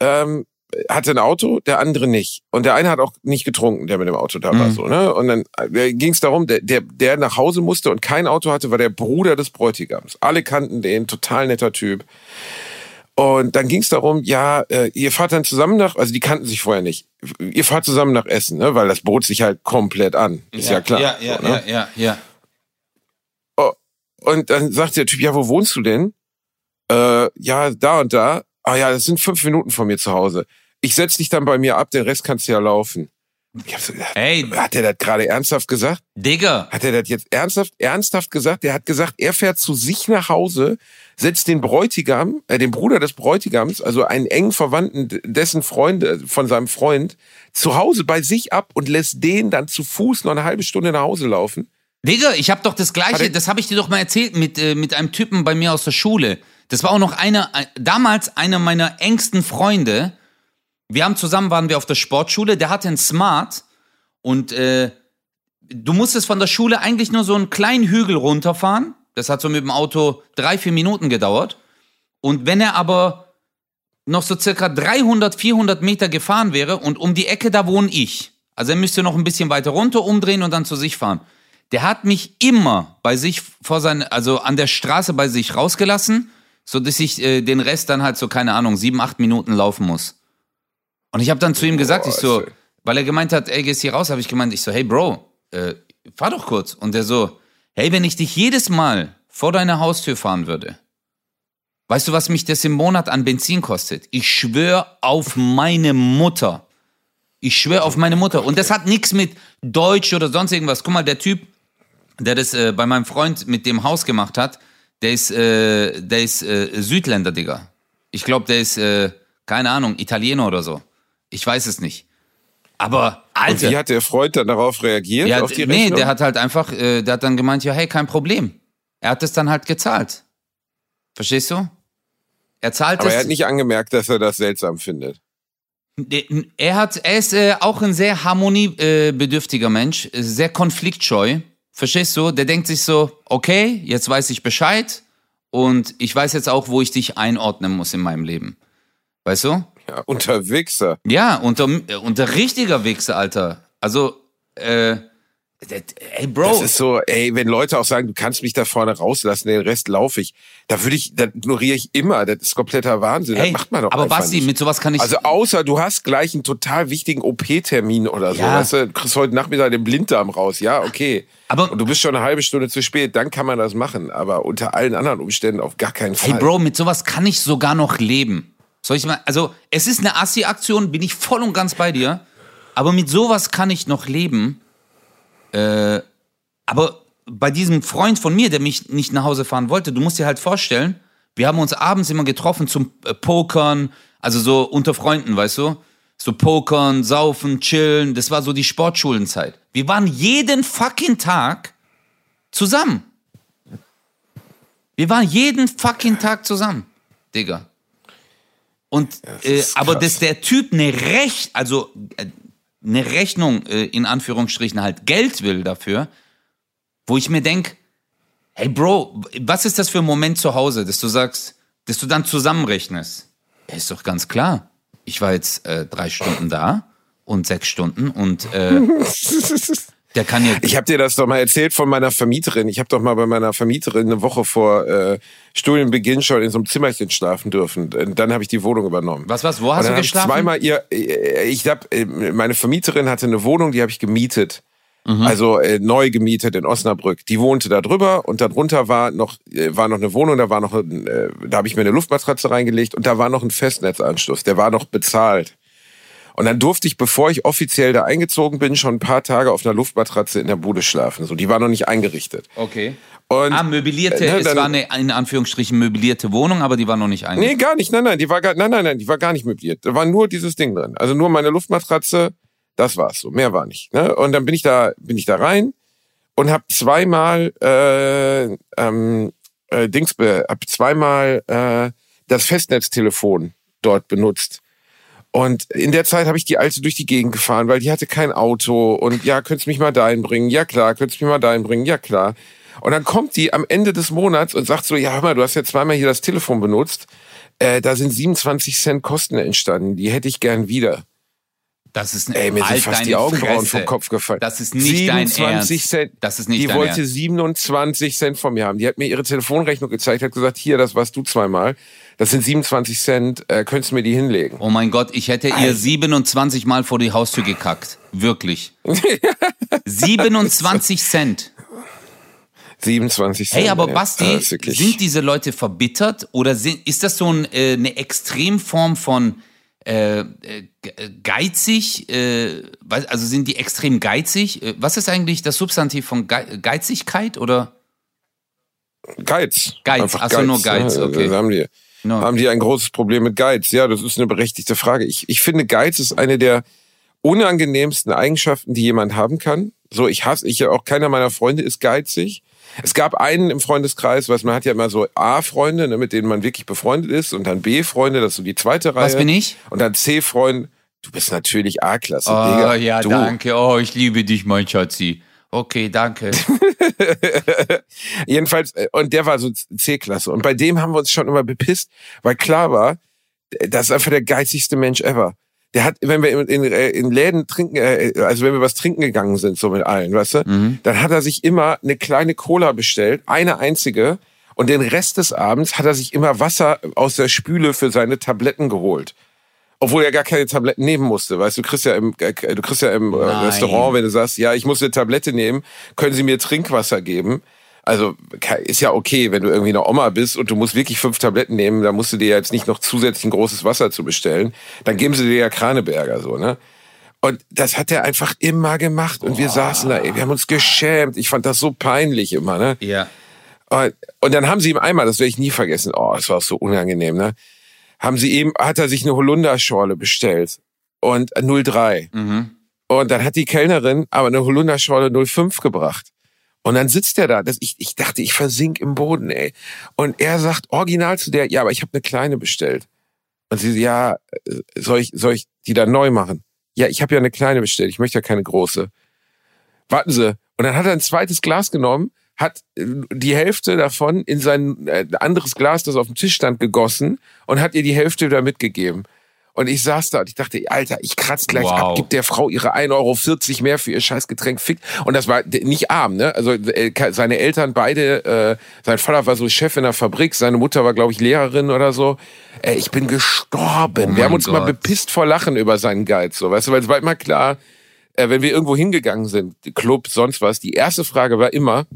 Speaker 1: ähm, hatte ein Auto, der andere nicht. Und der eine hat auch nicht getrunken, der mit dem Auto da war.
Speaker 2: Mhm.
Speaker 1: So, ne? Und dann äh, ging es darum, der, der, der nach Hause musste und kein Auto hatte, war der Bruder des Bräutigams. Alle kannten den, total netter Typ. Und dann ging es darum, ja, äh, ihr fahrt dann zusammen nach, also die kannten sich vorher nicht. Ihr fahrt zusammen nach Essen, ne? weil das bot sich halt komplett an. Ist ja, klar.
Speaker 2: Ja, ja,
Speaker 1: so, ne?
Speaker 2: ja, ja, ja.
Speaker 1: Und dann sagt der Typ, ja, wo wohnst du denn? Äh, ja, da und da. Ah ja, das sind fünf Minuten von mir zu Hause. Ich setz dich dann bei mir ab, den Rest kannst du ja laufen. Ich hab so gedacht,
Speaker 2: Ey,
Speaker 1: hat er das gerade ernsthaft gesagt?
Speaker 2: Digga.
Speaker 1: Hat er das jetzt ernsthaft, ernsthaft gesagt? Der hat gesagt, er fährt zu sich nach Hause, setzt den Bräutigam, äh, den Bruder des Bräutigams, also einen engen Verwandten dessen Freunde, von seinem Freund, zu Hause bei sich ab und lässt den dann zu Fuß noch eine halbe Stunde nach Hause laufen.
Speaker 2: Digga, ich habe doch das gleiche,
Speaker 1: er-
Speaker 2: das habe ich dir doch mal erzählt mit, äh, mit einem Typen bei mir aus der Schule. Das war auch noch einer, ein, damals einer meiner engsten Freunde. Wir haben zusammen, waren wir auf der Sportschule, der hatte einen Smart und äh, du musstest von der Schule eigentlich nur so einen kleinen Hügel runterfahren. Das hat so mit dem Auto drei, vier Minuten gedauert. Und wenn er aber noch so circa 300, 400 Meter gefahren wäre und um die Ecke, da wohne ich. Also er müsste noch ein bisschen weiter runter umdrehen und dann zu sich fahren. Der hat mich immer bei sich vor sein, also an der Straße bei sich rausgelassen, so dass ich äh, den Rest dann halt so, keine Ahnung, sieben, acht Minuten laufen muss. Und ich habe dann zu ihm gesagt, ich so, weil er gemeint hat, ey, gehst hier raus, habe ich gemeint, ich so, hey Bro, äh, fahr doch kurz. Und der so, hey, wenn ich dich jedes Mal vor deine Haustür fahren würde, weißt du, was mich das im Monat an Benzin kostet? Ich schwör auf meine Mutter. Ich schwör auf meine Mutter. Und das hat nichts mit Deutsch oder sonst irgendwas. Guck mal, der Typ, der das äh, bei meinem Freund mit dem Haus gemacht hat, der ist, äh, der ist äh, Südländer, Digga. Ich glaube, der ist, äh, keine Ahnung, Italiener oder so. Ich weiß es nicht. Aber,
Speaker 1: Und
Speaker 2: Alter.
Speaker 1: wie hat der Freund dann darauf reagiert?
Speaker 2: Ja,
Speaker 1: auf die
Speaker 2: nee,
Speaker 1: Rechnung?
Speaker 2: der hat halt einfach, äh, der hat dann gemeint, ja, hey, kein Problem. Er hat es dann halt gezahlt. Verstehst du? Er zahlt
Speaker 1: Aber
Speaker 2: es.
Speaker 1: er hat nicht angemerkt, dass er das seltsam findet.
Speaker 2: Er hat, er ist äh, auch ein sehr harmoniebedürftiger Mensch, sehr konfliktscheu. Verstehst du? Der denkt sich so, okay, jetzt weiß ich Bescheid und ich weiß jetzt auch, wo ich dich einordnen muss in meinem Leben. Weißt du?
Speaker 1: Ja, unter Wichser.
Speaker 2: Ja, unter, unter richtiger Wichse, Alter. Also, äh, ey, Bro.
Speaker 1: Das ist so, ey, wenn Leute auch sagen, du kannst mich da vorne rauslassen, den Rest laufe ich, da würde ich, da ignoriere ich immer. Das ist kompletter Wahnsinn.
Speaker 2: ey,
Speaker 1: das macht man doch
Speaker 2: aber Basti,
Speaker 1: nicht.
Speaker 2: mit sowas kann ich.
Speaker 1: Also außer du hast gleich einen total wichtigen OP-Termin oder so.
Speaker 2: Ja.
Speaker 1: Weißt du, du kriegst heute Nachmittag den Blinddarm raus. Ja, okay.
Speaker 2: Aber-
Speaker 1: Und du bist schon eine halbe Stunde zu spät, dann kann man das machen. Aber unter allen anderen Umständen auf gar keinen Fall.
Speaker 2: Hey Bro, mit sowas kann ich sogar noch leben. Soll ich mal, also es ist eine Assi-Aktion, bin ich voll und ganz bei dir. Aber mit sowas kann ich noch leben. Äh, aber bei diesem Freund von mir, der mich nicht nach Hause fahren wollte, du musst dir halt vorstellen, wir haben uns abends immer getroffen zum äh, Pokern, also so unter Freunden, weißt du? So Pokern, Saufen, Chillen, das war so die Sportschulenzeit. Wir waren jeden fucking Tag zusammen. Wir waren jeden fucking Tag zusammen, Digga. Und äh, aber dass der Typ eine Recht, also äh, eine Rechnung äh, in Anführungsstrichen halt Geld will dafür, wo ich mir denk, hey Bro, was ist das für ein Moment zu Hause, dass du sagst, dass du dann zusammenrechnest? Ja, ist doch ganz klar. Ich war jetzt äh, drei Stunden da und sechs Stunden und äh, der kann ja.
Speaker 1: Ich habe dir das doch mal erzählt von meiner Vermieterin. Ich habe doch mal bei meiner Vermieterin eine Woche vor äh, Studienbeginn schon in so einem Zimmerchen schlafen dürfen. Und Dann habe ich die Wohnung übernommen.
Speaker 2: Was, was, wo hast du geschlafen?
Speaker 1: Ich zweimal ihr, äh, ich hab, äh, meine Vermieterin hatte eine Wohnung, die habe ich gemietet.
Speaker 2: Mhm.
Speaker 1: Also äh, neu gemietet in Osnabrück. Die wohnte da drüber und darunter war noch äh, war noch eine Wohnung, da war noch ein, äh, da habe ich mir eine Luftmatratze reingelegt und da war noch ein Festnetzanschluss, der war noch bezahlt. Und dann durfte ich, bevor ich offiziell da eingezogen bin, schon ein paar Tage auf einer Luftmatratze in der Bude schlafen. So, die war noch nicht eingerichtet.
Speaker 2: Okay.
Speaker 1: Und
Speaker 2: Ah, möblierte,
Speaker 1: äh, ne,
Speaker 2: es
Speaker 1: dann-
Speaker 2: war eine in Anführungsstrichen möblierte Wohnung, aber die war noch nicht
Speaker 1: Nee,
Speaker 2: eingerichtet.
Speaker 1: gar nicht. Nein, nein, die war gar, nein, nein, nein, die war gar nicht möbliert. Da war nur dieses Ding drin. Also nur meine Luftmatratze, das war's so. Mehr war nicht. Ne? Und dann bin ich da, bin ich da rein und habe zweimal äh, ähm, äh, Dings, hab zweimal äh, das Festnetztelefon dort benutzt. Und in der Zeit habe ich die Alte durch die Gegend gefahren, weil die hatte kein Auto. Und ja, könntest mich mal dahin bringen? Ja klar, könntest mich mal dahin bringen? Ja klar. Und dann kommt die am Ende des Monats und sagt so, ja hör mal, du hast ja zweimal hier das Telefon benutzt. Äh, da sind 27 Cent Kosten entstanden. Die hätte ich gern wieder.
Speaker 2: Das ist
Speaker 1: Ey, mir sind fast die Augenbrauen
Speaker 2: Fresse.
Speaker 1: vom Kopf gefallen.
Speaker 2: Das ist nicht dein
Speaker 1: 27
Speaker 2: Ernst.
Speaker 1: Cent.
Speaker 2: Das ist nicht
Speaker 1: die
Speaker 2: dein
Speaker 1: wollte
Speaker 2: Ernst.
Speaker 1: 27 Cent von mir haben. Die hat mir ihre Telefonrechnung gezeigt, hat gesagt, hier, das warst du zweimal. Das sind 27 Cent, äh, könntest du mir die hinlegen?
Speaker 2: Oh mein Gott, ich hätte ihr 27 Mal vor die Haustür gekackt. Wirklich. 27 Cent.
Speaker 1: 27 Cent.
Speaker 2: Hey, aber
Speaker 1: ja.
Speaker 2: Basti,
Speaker 1: wirklich-
Speaker 2: sind diese Leute verbittert oder sind, ist das so ein, äh, eine Extremform von äh, äh, geizig, äh, also sind die extrem geizig? Äh, was ist eigentlich das Substantiv von Geizigkeit oder?
Speaker 1: Geiz.
Speaker 2: Geiz, achso, nur Geiz,
Speaker 1: ne?
Speaker 2: okay.
Speaker 1: Also haben die, no. haben die ein großes Problem mit Geiz? Ja, das ist eine berechtigte Frage. Ich, ich finde, Geiz ist eine der unangenehmsten Eigenschaften, die jemand haben kann. So, ich hasse, ich auch keiner meiner Freunde ist geizig. Es gab einen im Freundeskreis, was man hat ja immer so A-Freunde, ne, mit denen man wirklich befreundet ist, und dann B-Freunde, das ist so die zweite Reihe.
Speaker 2: Was bin ich?
Speaker 1: Und dann C-Freunde. Du bist natürlich A-Klasse.
Speaker 2: Oh,
Speaker 1: Digga.
Speaker 2: ja,
Speaker 1: du.
Speaker 2: danke. Oh, ich liebe dich, mein Schatzi. Okay, danke.
Speaker 1: Jedenfalls, äh, und der war so C-Klasse. Und bei dem haben wir uns schon immer bepisst, weil klar war, das ist einfach der geizigste Mensch ever der hat, wenn wir in, in, äh, in Läden trinken, äh, also wenn wir was trinken gegangen sind, so mit allen, weißt du, mhm. dann hat er sich immer eine kleine Cola bestellt, eine einzige, und den Rest des Abends hat er sich immer Wasser aus der Spüle für seine Tabletten geholt. Obwohl er gar keine Tabletten nehmen musste, weißt du, kriegst ja im, äh, du kriegst ja im Nein. Restaurant, wenn du sagst, ja, ich muss eine Tablette nehmen, können Sie mir Trinkwasser geben? Also ist ja okay, wenn du irgendwie eine Oma bist und du musst wirklich fünf Tabletten nehmen, da musst du dir jetzt nicht noch zusätzlich ein großes Wasser zu bestellen. Dann geben sie dir ja Kraneberger so, ne? Und das hat er einfach immer gemacht. Und wir saßen da, ey, wir haben uns geschämt. Ich fand das so peinlich immer, ne?
Speaker 2: Ja.
Speaker 1: Und, und dann haben sie ihm einmal, das werde ich nie vergessen, oh, das war so unangenehm, ne? Haben sie ihm, hat er sich eine Holunderschorle bestellt. Und 03. Mhm. Und dann hat die Kellnerin aber eine Holunderschorle 05 gebracht. Und dann sitzt er da. Das, ich, ich dachte, ich versink im Boden, ey. Und er sagt original zu der, ja, aber ich habe eine kleine bestellt. Und sie, ja, soll ich, soll ich die dann neu machen? Ja, ich habe ja eine kleine bestellt. Ich möchte ja keine große. Warten Sie. Und dann hat er ein zweites Glas genommen, hat äh, die Hälfte davon in sein äh, anderes Glas, das auf dem Tisch stand, gegossen und hat ihr die Hälfte wieder mitgegeben. Und ich saß da und ich dachte, Alter, ich kratz gleich wow. ab, gib der Frau ihre 1,40 Euro mehr für ihr scheiß Getränk, fick. Und das war nicht arm, ne? Also äh, seine Eltern beide, äh, sein Vater war so Chef in der Fabrik, seine Mutter war, glaube ich, Lehrerin oder so. Äh, ich bin gestorben. Oh wir haben uns Gott. mal bepisst vor Lachen über seinen Geiz, so, weißt du, weil es war immer klar, äh, wenn wir irgendwo hingegangen sind, Club, sonst was, die erste Frage war immer,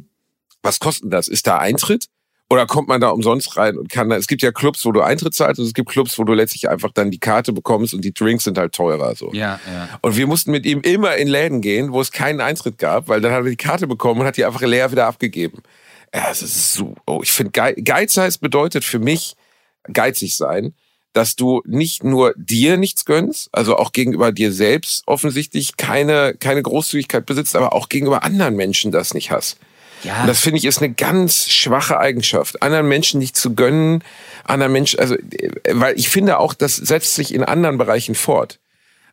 Speaker 1: was kostet das? Ist da Eintritt? Oder kommt man da umsonst rein und kann da, es gibt ja Clubs, wo du Eintritt zahlst und es gibt Clubs, wo du letztlich einfach dann die Karte bekommst und die Drinks sind halt teurer, so.
Speaker 2: Ja, ja.
Speaker 1: Und wir mussten mit ihm immer in Läden gehen, wo es keinen Eintritt gab, weil dann hat er die Karte bekommen und hat die einfach leer wieder abgegeben. Ja, es ist so, oh, ich finde, Geiz heißt bedeutet für mich geizig sein, dass du nicht nur dir nichts gönnst, also auch gegenüber dir selbst offensichtlich keine, keine Großzügigkeit besitzt, aber auch gegenüber anderen Menschen das nicht hast. Ja. Und das finde ich ist eine ganz schwache Eigenschaft, anderen Menschen nicht zu gönnen, anderen Menschen, also, weil ich finde auch, das setzt sich in anderen Bereichen fort.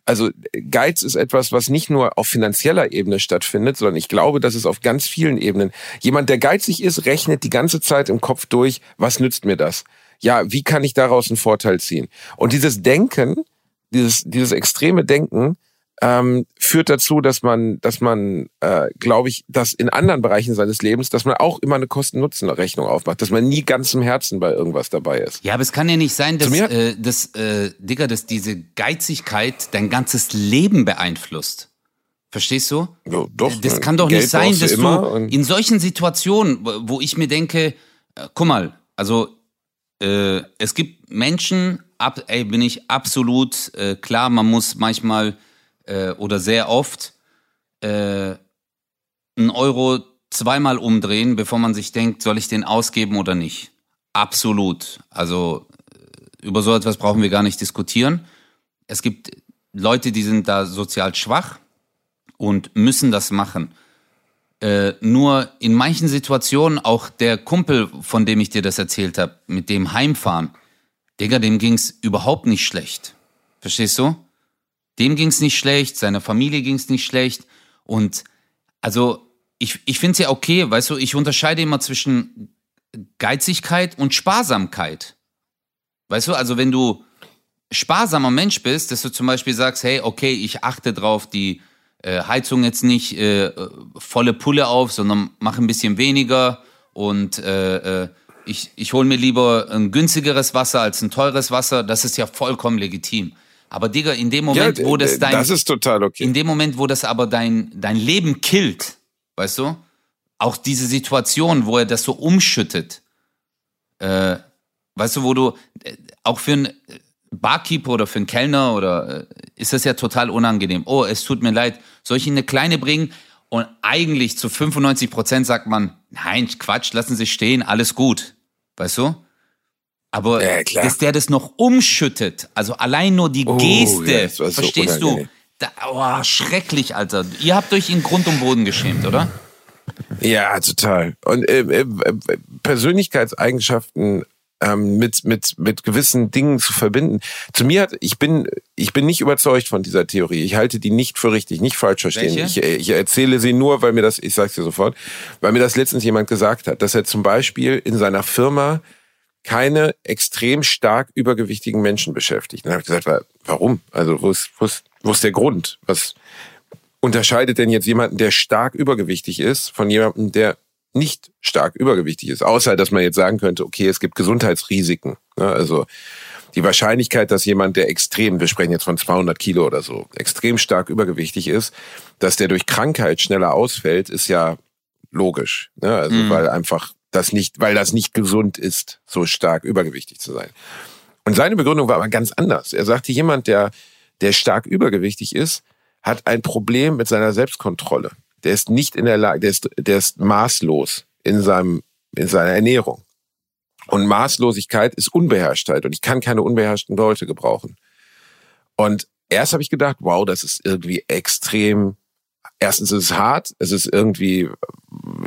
Speaker 1: Also Geiz ist etwas, was nicht nur auf finanzieller Ebene stattfindet, sondern ich glaube, dass es auf ganz vielen Ebenen. Jemand, der geizig ist, rechnet die ganze Zeit im Kopf durch, was nützt mir das? Ja, wie kann ich daraus einen Vorteil ziehen? Und dieses Denken, dieses, dieses extreme Denken, ähm, führt dazu, dass man, dass man, äh, glaube ich, dass in anderen Bereichen seines Lebens, dass man auch immer eine Kosten-Nutzen-Rechnung aufmacht, dass man nie ganz im Herzen bei irgendwas dabei ist.
Speaker 2: Ja, aber es kann ja nicht sein, dass, äh, dass äh, Digga, dass diese Geizigkeit dein ganzes Leben beeinflusst. Verstehst du?
Speaker 1: Ja, doch.
Speaker 2: Das kann doch Geld nicht sein, dass du in solchen Situationen, wo ich mir denke, äh, guck mal, also äh, es gibt Menschen, ab, ey, bin ich absolut äh, klar, man muss manchmal äh, oder sehr oft äh, einen Euro zweimal umdrehen, bevor man sich denkt, soll ich den ausgeben oder nicht. Absolut. Also äh, über so etwas brauchen wir gar nicht diskutieren. Es gibt Leute, die sind da sozial schwach und müssen das machen. Äh, nur in manchen Situationen, auch der Kumpel, von dem ich dir das erzählt habe, mit dem Heimfahren, Digga, dem ging's überhaupt nicht schlecht. Verstehst du? Dem ging's nicht schlecht, seiner Familie ging's nicht schlecht. Und also ich, ich finde es ja okay, weißt du, ich unterscheide immer zwischen Geizigkeit und Sparsamkeit. Weißt du, also wenn du sparsamer Mensch bist, dass du zum Beispiel sagst, hey, okay, ich achte drauf, die äh, Heizung jetzt nicht äh, volle Pulle auf, sondern mach ein bisschen weniger und äh, äh ich, ich hole mir lieber ein günstigeres Wasser als ein teures Wasser, das ist ja vollkommen legitim. Aber Digga, in dem Moment, ja, wo das dein.
Speaker 1: Das ist total okay.
Speaker 2: In dem Moment, wo das aber dein, dein Leben killt, weißt du? Auch diese Situation, wo er das so umschüttet, äh, weißt du, wo du äh, auch für ein, Barkeeper oder für einen Kellner oder äh, ist das ja total unangenehm. Oh, es tut mir leid. Soll ich Ihnen eine kleine bringen? Und eigentlich zu 95 Prozent sagt man, nein, Quatsch, lassen Sie stehen, alles gut. Weißt du? Aber
Speaker 1: Ja,
Speaker 2: dass der das noch umschüttet, also allein nur die
Speaker 1: Oh,
Speaker 2: Geste,
Speaker 1: ja, war so
Speaker 2: verstehst du? Da, oh, schrecklich, Alter. Ihr habt euch in Grund und Boden geschämt, oder?
Speaker 1: Ja, total. Und äh, äh, Persönlichkeitseigenschaften ähm, mit mit mit gewissen Dingen zu verbinden. Zu mir hat ich bin ich bin nicht überzeugt von dieser Theorie. Ich halte die nicht für richtig, nicht falsch verstehen. Ich, äh, ich erzähle sie nur, weil mir das ich sag's dir sofort, weil mir das letztens jemand gesagt hat, dass er zum Beispiel in seiner Firma keine extrem stark übergewichtigen Menschen beschäftigt. Dann habe ich gesagt, wa- warum? Also wo ist, wo ist, wo ist der Grund? Was unterscheidet denn jetzt jemanden, der stark übergewichtig ist, von jemandem, der nicht stark übergewichtig ist? Außer, dass man jetzt sagen könnte, okay, es gibt Gesundheitsrisiken. Ne? Also die Wahrscheinlichkeit, dass jemand, der extrem, wir sprechen jetzt von 200 Kilo oder so, extrem stark übergewichtig ist, dass der durch Krankheit schneller ausfällt, ist ja logisch. Ne? Also weil einfach das nicht, weil das nicht gesund ist, so stark übergewichtig zu sein. Und seine Begründung war aber ganz anders. Er sagte, jemand, der, der stark übergewichtig ist, hat ein Problem mit seiner Selbstkontrolle. Der ist nicht in der Lage, der ist, der ist maßlos in seinem, in seiner Ernährung. Und Maßlosigkeit ist Unbeherrschtheit. Und ich kann keine unbeherrschten Leute gebrauchen. Und erst habe ich gedacht, wow, das ist irgendwie extrem. Erstens ist es hart, es ist irgendwie,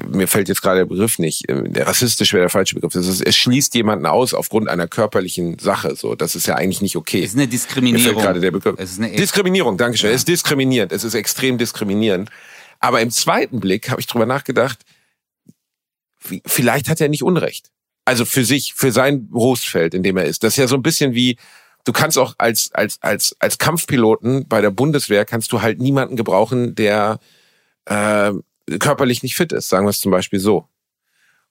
Speaker 1: mir fällt jetzt gerade der Begriff nicht, äh, der rassistisch wäre der falsche Begriff. Es, ist, es schließt jemanden aus aufgrund einer körperlichen Sache. So, das ist ja eigentlich nicht okay.
Speaker 2: Es ist eine
Speaker 1: Mir
Speaker 2: Diskriminierung.
Speaker 1: fällt gerade der Begriff.
Speaker 2: Es ist eine
Speaker 1: Diskriminierung, danke schön. Es ist diskriminierend. Es ist extrem diskriminierend. Aber im zweiten Blick habe ich drüber nachgedacht, vielleicht hat er nicht Unrecht. Also für sich, für sein Berufsfeld, in dem er ist. Das ist ja so ein bisschen wie, du kannst auch als, als, als, als Kampfpiloten bei der Bundeswehr kannst du halt niemanden gebrauchen, der äh, körperlich nicht fit ist, sagen wir es zum Beispiel so.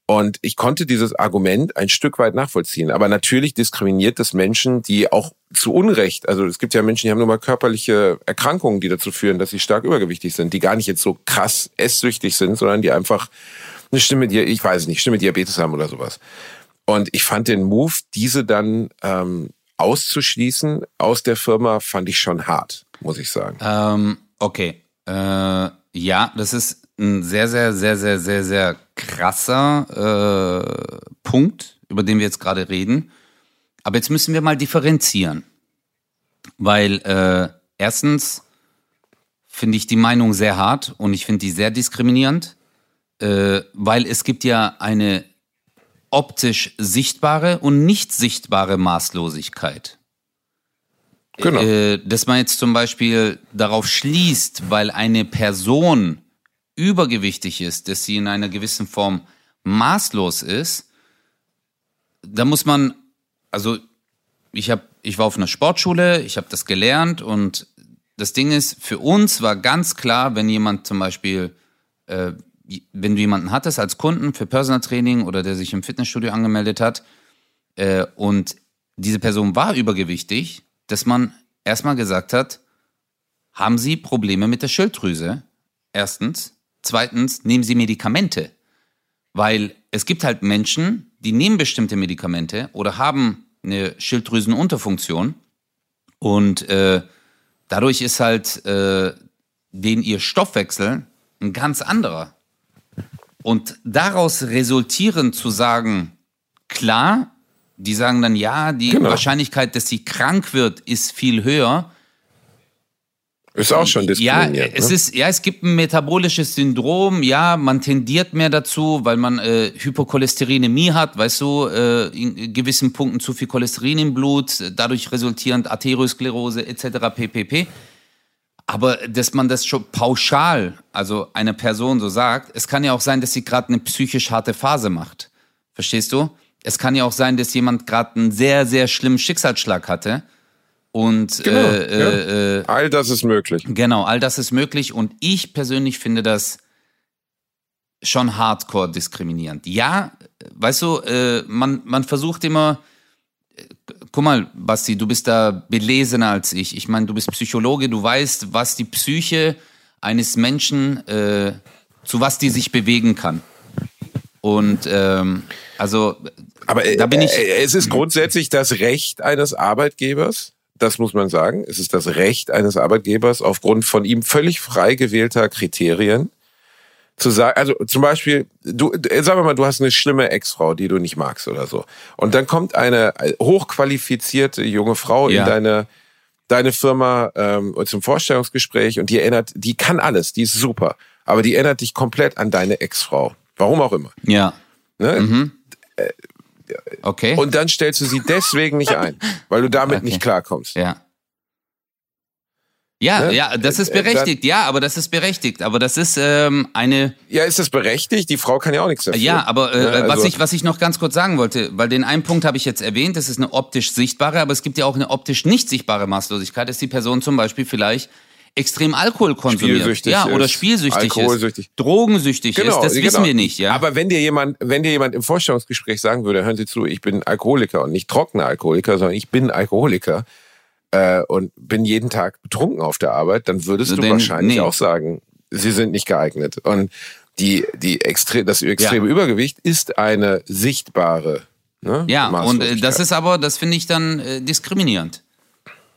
Speaker 1: Und ich konnte dieses Argument ein Stück weit nachvollziehen. Aber natürlich diskriminiert es Menschen, die auch zu Unrecht, also es gibt ja Menschen, die haben nur mal körperliche Erkrankungen, die dazu führen, dass sie stark übergewichtig sind, die gar nicht jetzt so krass esssüchtig sind, sondern die einfach eine Stimme, ich weiß nicht, Stimme Diabetes haben oder sowas. Und ich fand den Move, diese dann ähm, auszuschließen aus der Firma, fand ich schon hart, muss ich sagen.
Speaker 2: Ähm, okay. Äh, ja, das ist ein sehr, sehr, sehr, sehr, sehr, sehr krasser äh, Punkt, über den wir jetzt gerade reden. Aber jetzt müssen wir mal differenzieren. Weil äh, erstens finde ich die Meinung sehr hart und ich finde die sehr diskriminierend, äh, weil es gibt ja eine optisch sichtbare und nicht sichtbare Maßlosigkeit.
Speaker 1: Genau.
Speaker 2: Äh, dass man jetzt zum Beispiel darauf schließt, weil eine Person übergewichtig ist, dass sie in einer gewissen Form maßlos ist, da muss man, also ich habe, ich war auf einer Sportschule, ich habe das gelernt und das Ding ist, für uns war ganz klar, wenn jemand zum Beispiel, äh, wenn du jemanden hattest als Kunden für Personal Training oder der sich im Fitnessstudio angemeldet hat äh, und diese Person war übergewichtig, dass man erstmal gesagt hat, haben Sie Probleme mit der Schilddrüse? Erstens. Zweitens, nehmen Sie Medikamente. Weil es gibt halt Menschen, die nehmen bestimmte Medikamente oder haben eine Schilddrüsenunterfunktion und äh, dadurch ist halt äh, den ihr Stoffwechsel ein ganz anderer. Und daraus resultierend zu sagen, klar, die sagen dann, ja, die
Speaker 1: Genau.
Speaker 2: Wahrscheinlichkeit, dass sie krank wird, ist viel höher.
Speaker 1: Ist auch schon
Speaker 2: Ja,
Speaker 1: diskriminierend.
Speaker 2: es
Speaker 1: ne?
Speaker 2: ist, ja, es gibt ein metabolisches Syndrom. Ja, man tendiert mehr dazu, weil man äh, Hypocholesterinämie hat, weißt du, äh, in gewissen Punkten zu viel Cholesterin im Blut, dadurch resultierend Arteriosklerose etc. ppp. Aber dass man das schon pauschal, also eine Person so sagt, es kann ja auch sein, dass sie gerade eine psychisch harte Phase macht. Verstehst du? Es kann ja auch sein, dass jemand gerade einen sehr, sehr schlimmen Schicksalsschlag hatte. Und
Speaker 1: Genau,
Speaker 2: äh, äh, äh,
Speaker 1: All das ist möglich.
Speaker 2: Genau, all das ist möglich und ich persönlich finde das schon hardcore diskriminierend. Ja, weißt du, äh, man, man versucht immer, äh, guck mal, Basti, du bist da belesener als ich. Ich meine, du bist Psychologe, du weißt, was die Psyche eines Menschen, äh, zu was die sich bewegen kann. Und ähm, also
Speaker 1: Aber äh,
Speaker 2: da bin ich.
Speaker 1: äh, es ist grundsätzlich das Recht eines Arbeitgebers, das muss man sagen. Es ist das Recht eines Arbeitgebers aufgrund von ihm völlig frei gewählter Kriterien zu sagen, also zum Beispiel, du, äh, sagen wir mal, du hast eine schlimme Ex-Frau, die du nicht magst oder so. Und dann kommt eine hochqualifizierte junge Frau
Speaker 2: Ja.
Speaker 1: in deine, deine Firma ähm, zum Vorstellungsgespräch und die erinnert, die kann alles, die ist super, aber die erinnert dich komplett an deine Ex-Frau. Warum auch immer.
Speaker 2: ja.
Speaker 1: Ne?
Speaker 2: Mhm. Okay.
Speaker 1: Und dann stellst du sie deswegen nicht ein, weil du damit
Speaker 2: Okay.
Speaker 1: nicht klarkommst.
Speaker 2: Ja. Ja,
Speaker 1: Ne?
Speaker 2: ja, das ist
Speaker 1: Äh, äh,
Speaker 2: berechtigt. Ja, aber das ist berechtigt. Aber das ist ähm, eine.
Speaker 1: Ja, ist das berechtigt? Die Frau kann ja auch nichts dafür.
Speaker 2: Ja, aber äh,
Speaker 1: Ne, also-
Speaker 2: was ich was ich noch ganz kurz sagen wollte, weil den einen Punkt habe ich jetzt erwähnt, das ist eine optisch sichtbare, aber es gibt ja auch eine optisch nicht sichtbare Maßlosigkeit, dass die Person zum Beispiel vielleicht extrem Alkohol konsumiert,
Speaker 1: Spielsüchtig
Speaker 2: ja, oder
Speaker 1: ist,
Speaker 2: spielsüchtig
Speaker 1: alkoholsüchtig.
Speaker 2: ist, drogensüchtig ist, das wissen
Speaker 1: genau.
Speaker 2: wir nicht, ja.
Speaker 1: Aber wenn dir jemand, wenn dir jemand im Vorstellungsgespräch sagen würde, hören Sie zu, ich bin Alkoholiker und nicht trockener Alkoholiker, sondern ich bin Alkoholiker äh, und bin jeden Tag betrunken auf der Arbeit, dann würdest
Speaker 2: Also
Speaker 1: du
Speaker 2: den-
Speaker 1: wahrscheinlich
Speaker 2: nee.
Speaker 1: auch sagen, Sie sind nicht geeignet. Und die, die extre das extreme Übergewicht ist eine sichtbare. Ne,
Speaker 2: Ja, und äh, das ist aber, das finde ich dann äh, diskriminierend.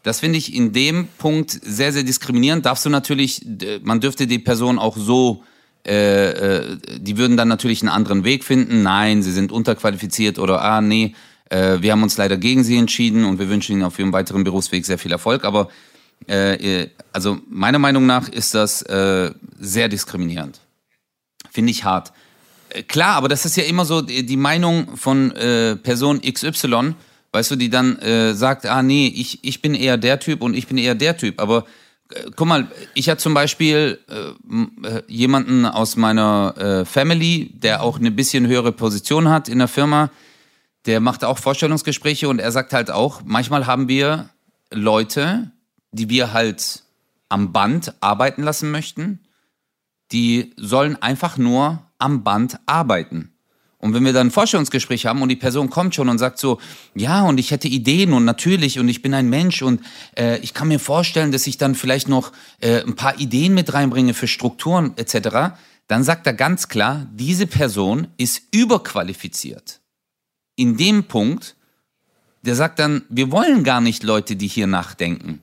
Speaker 2: Das finde ich in dem Punkt sehr, sehr diskriminierend. Darfst du natürlich, man dürfte die Person auch so, äh, äh, die würden dann natürlich einen anderen Weg finden. Nein, sie sind unterqualifiziert oder ah, nee, äh, wir haben uns leider gegen sie entschieden und wir wünschen ihnen auf ihrem weiteren Berufsweg sehr viel Erfolg. Aber äh, also meiner Meinung nach ist das äh, sehr diskriminierend. Finde ich hart. Äh, Klar, aber das ist ja immer so die Meinung von äh, Person XY, weißt du, die dann äh, sagt, ah nee, ich, ich bin eher der Typ und ich bin eher der Typ. Aber äh, guck mal, ich hatte zum Beispiel äh, äh, jemanden aus meiner äh, Family, der auch eine bisschen höhere Position hat in der Firma, der macht auch Vorstellungsgespräche und er sagt halt auch, manchmal haben wir Leute, die wir halt am Band arbeiten lassen möchten, die sollen einfach nur am Band arbeiten. Und wenn wir dann ein Vorstellungsgespräch haben und die Person kommt schon und sagt so, ja, und ich hätte Ideen und natürlich und ich bin ein Mensch und äh, ich kann mir vorstellen, dass ich dann vielleicht noch äh, ein paar Ideen mit reinbringe für Strukturen etc., dann sagt er ganz klar, diese Person ist überqualifiziert. In dem Punkt, der sagt dann, wir wollen gar nicht Leute, die hier nachdenken.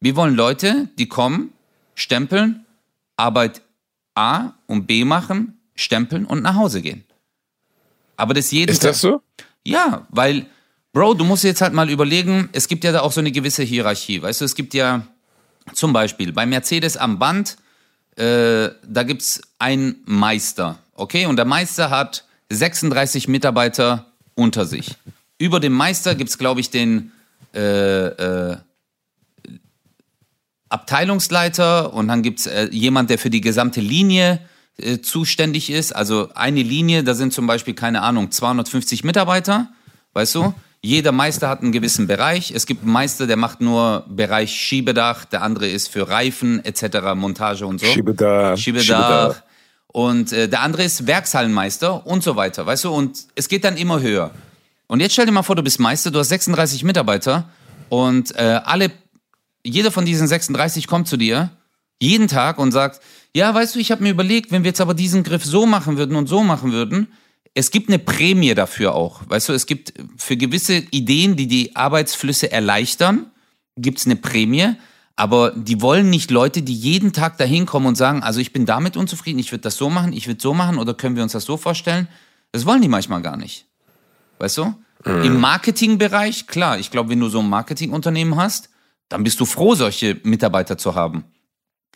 Speaker 2: Wir wollen Leute, die kommen, stempeln, Arbeit A und B machen, stempeln und nach Hause gehen. Aber das jeden
Speaker 1: Ist das so?
Speaker 2: ja, weil, Bro, du musst jetzt halt mal überlegen, es gibt ja da auch so eine gewisse Hierarchie. Weißt du, es gibt ja zum Beispiel bei Mercedes am Band, äh, da gibt's einen Meister, okay? Und der Meister hat 36 Mitarbeiter unter sich. Über dem Meister gibt's, glaube ich, den äh, äh, Abteilungsleiter und dann gibt's äh, jemand, der für die gesamte Linie äh, zuständig ist. Also eine Linie, da sind zum Beispiel, keine Ahnung, 250 Mitarbeiter, weißt du? Jeder Meister hat einen gewissen Bereich. Es gibt einen Meister, der macht nur Bereich Schiebedach, der andere ist für Reifen etc., Montage und so.
Speaker 1: Schiebedach,
Speaker 2: Schiebedach.
Speaker 1: Schiebedach.
Speaker 2: Und äh, der andere ist Werkshallenmeister und so weiter, weißt du? Und es geht dann immer höher. Und jetzt stell dir mal vor, du bist Meister, du hast 36 Mitarbeiter und äh, alle, jeder von diesen 36 kommt zu dir jeden Tag und sagt, ja, weißt du, ich habe mir überlegt, wenn wir jetzt aber diesen Griff so machen würden und so machen würden, es gibt eine Prämie dafür auch. Weißt du, es gibt für gewisse Ideen, die die Arbeitsflüsse erleichtern, gibt's eine Prämie. Aber die wollen nicht Leute, die jeden Tag dahin kommen und sagen, also ich bin damit unzufrieden, ich würde das so machen, ich würde so machen oder können wir uns das so vorstellen? Das wollen die manchmal gar nicht. Weißt du? Im Marketingbereich, klar, ich glaube, wenn du so ein Marketingunternehmen hast, dann bist du froh, solche Mitarbeiter zu haben.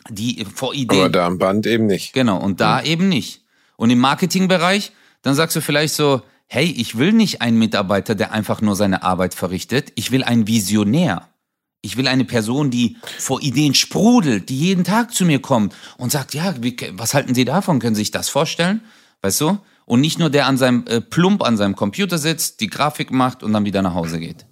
Speaker 2: Die vor Ideen.
Speaker 1: Aber da am Band eben nicht.
Speaker 2: Genau, und da eben nicht. Und im Marketingbereich, dann sagst du vielleicht so, hey, ich will nicht einen Mitarbeiter, der einfach nur seine Arbeit verrichtet. Ich will einen Visionär. Ich will eine Person, die vor Ideen sprudelt, die jeden Tag zu mir kommt und sagt, ja, wie, was halten Sie davon? Können Sie sich das vorstellen? Weißt du? Und nicht nur der an seinem äh, plump an seinem Computer sitzt, die Grafik macht und dann wieder nach Hause geht.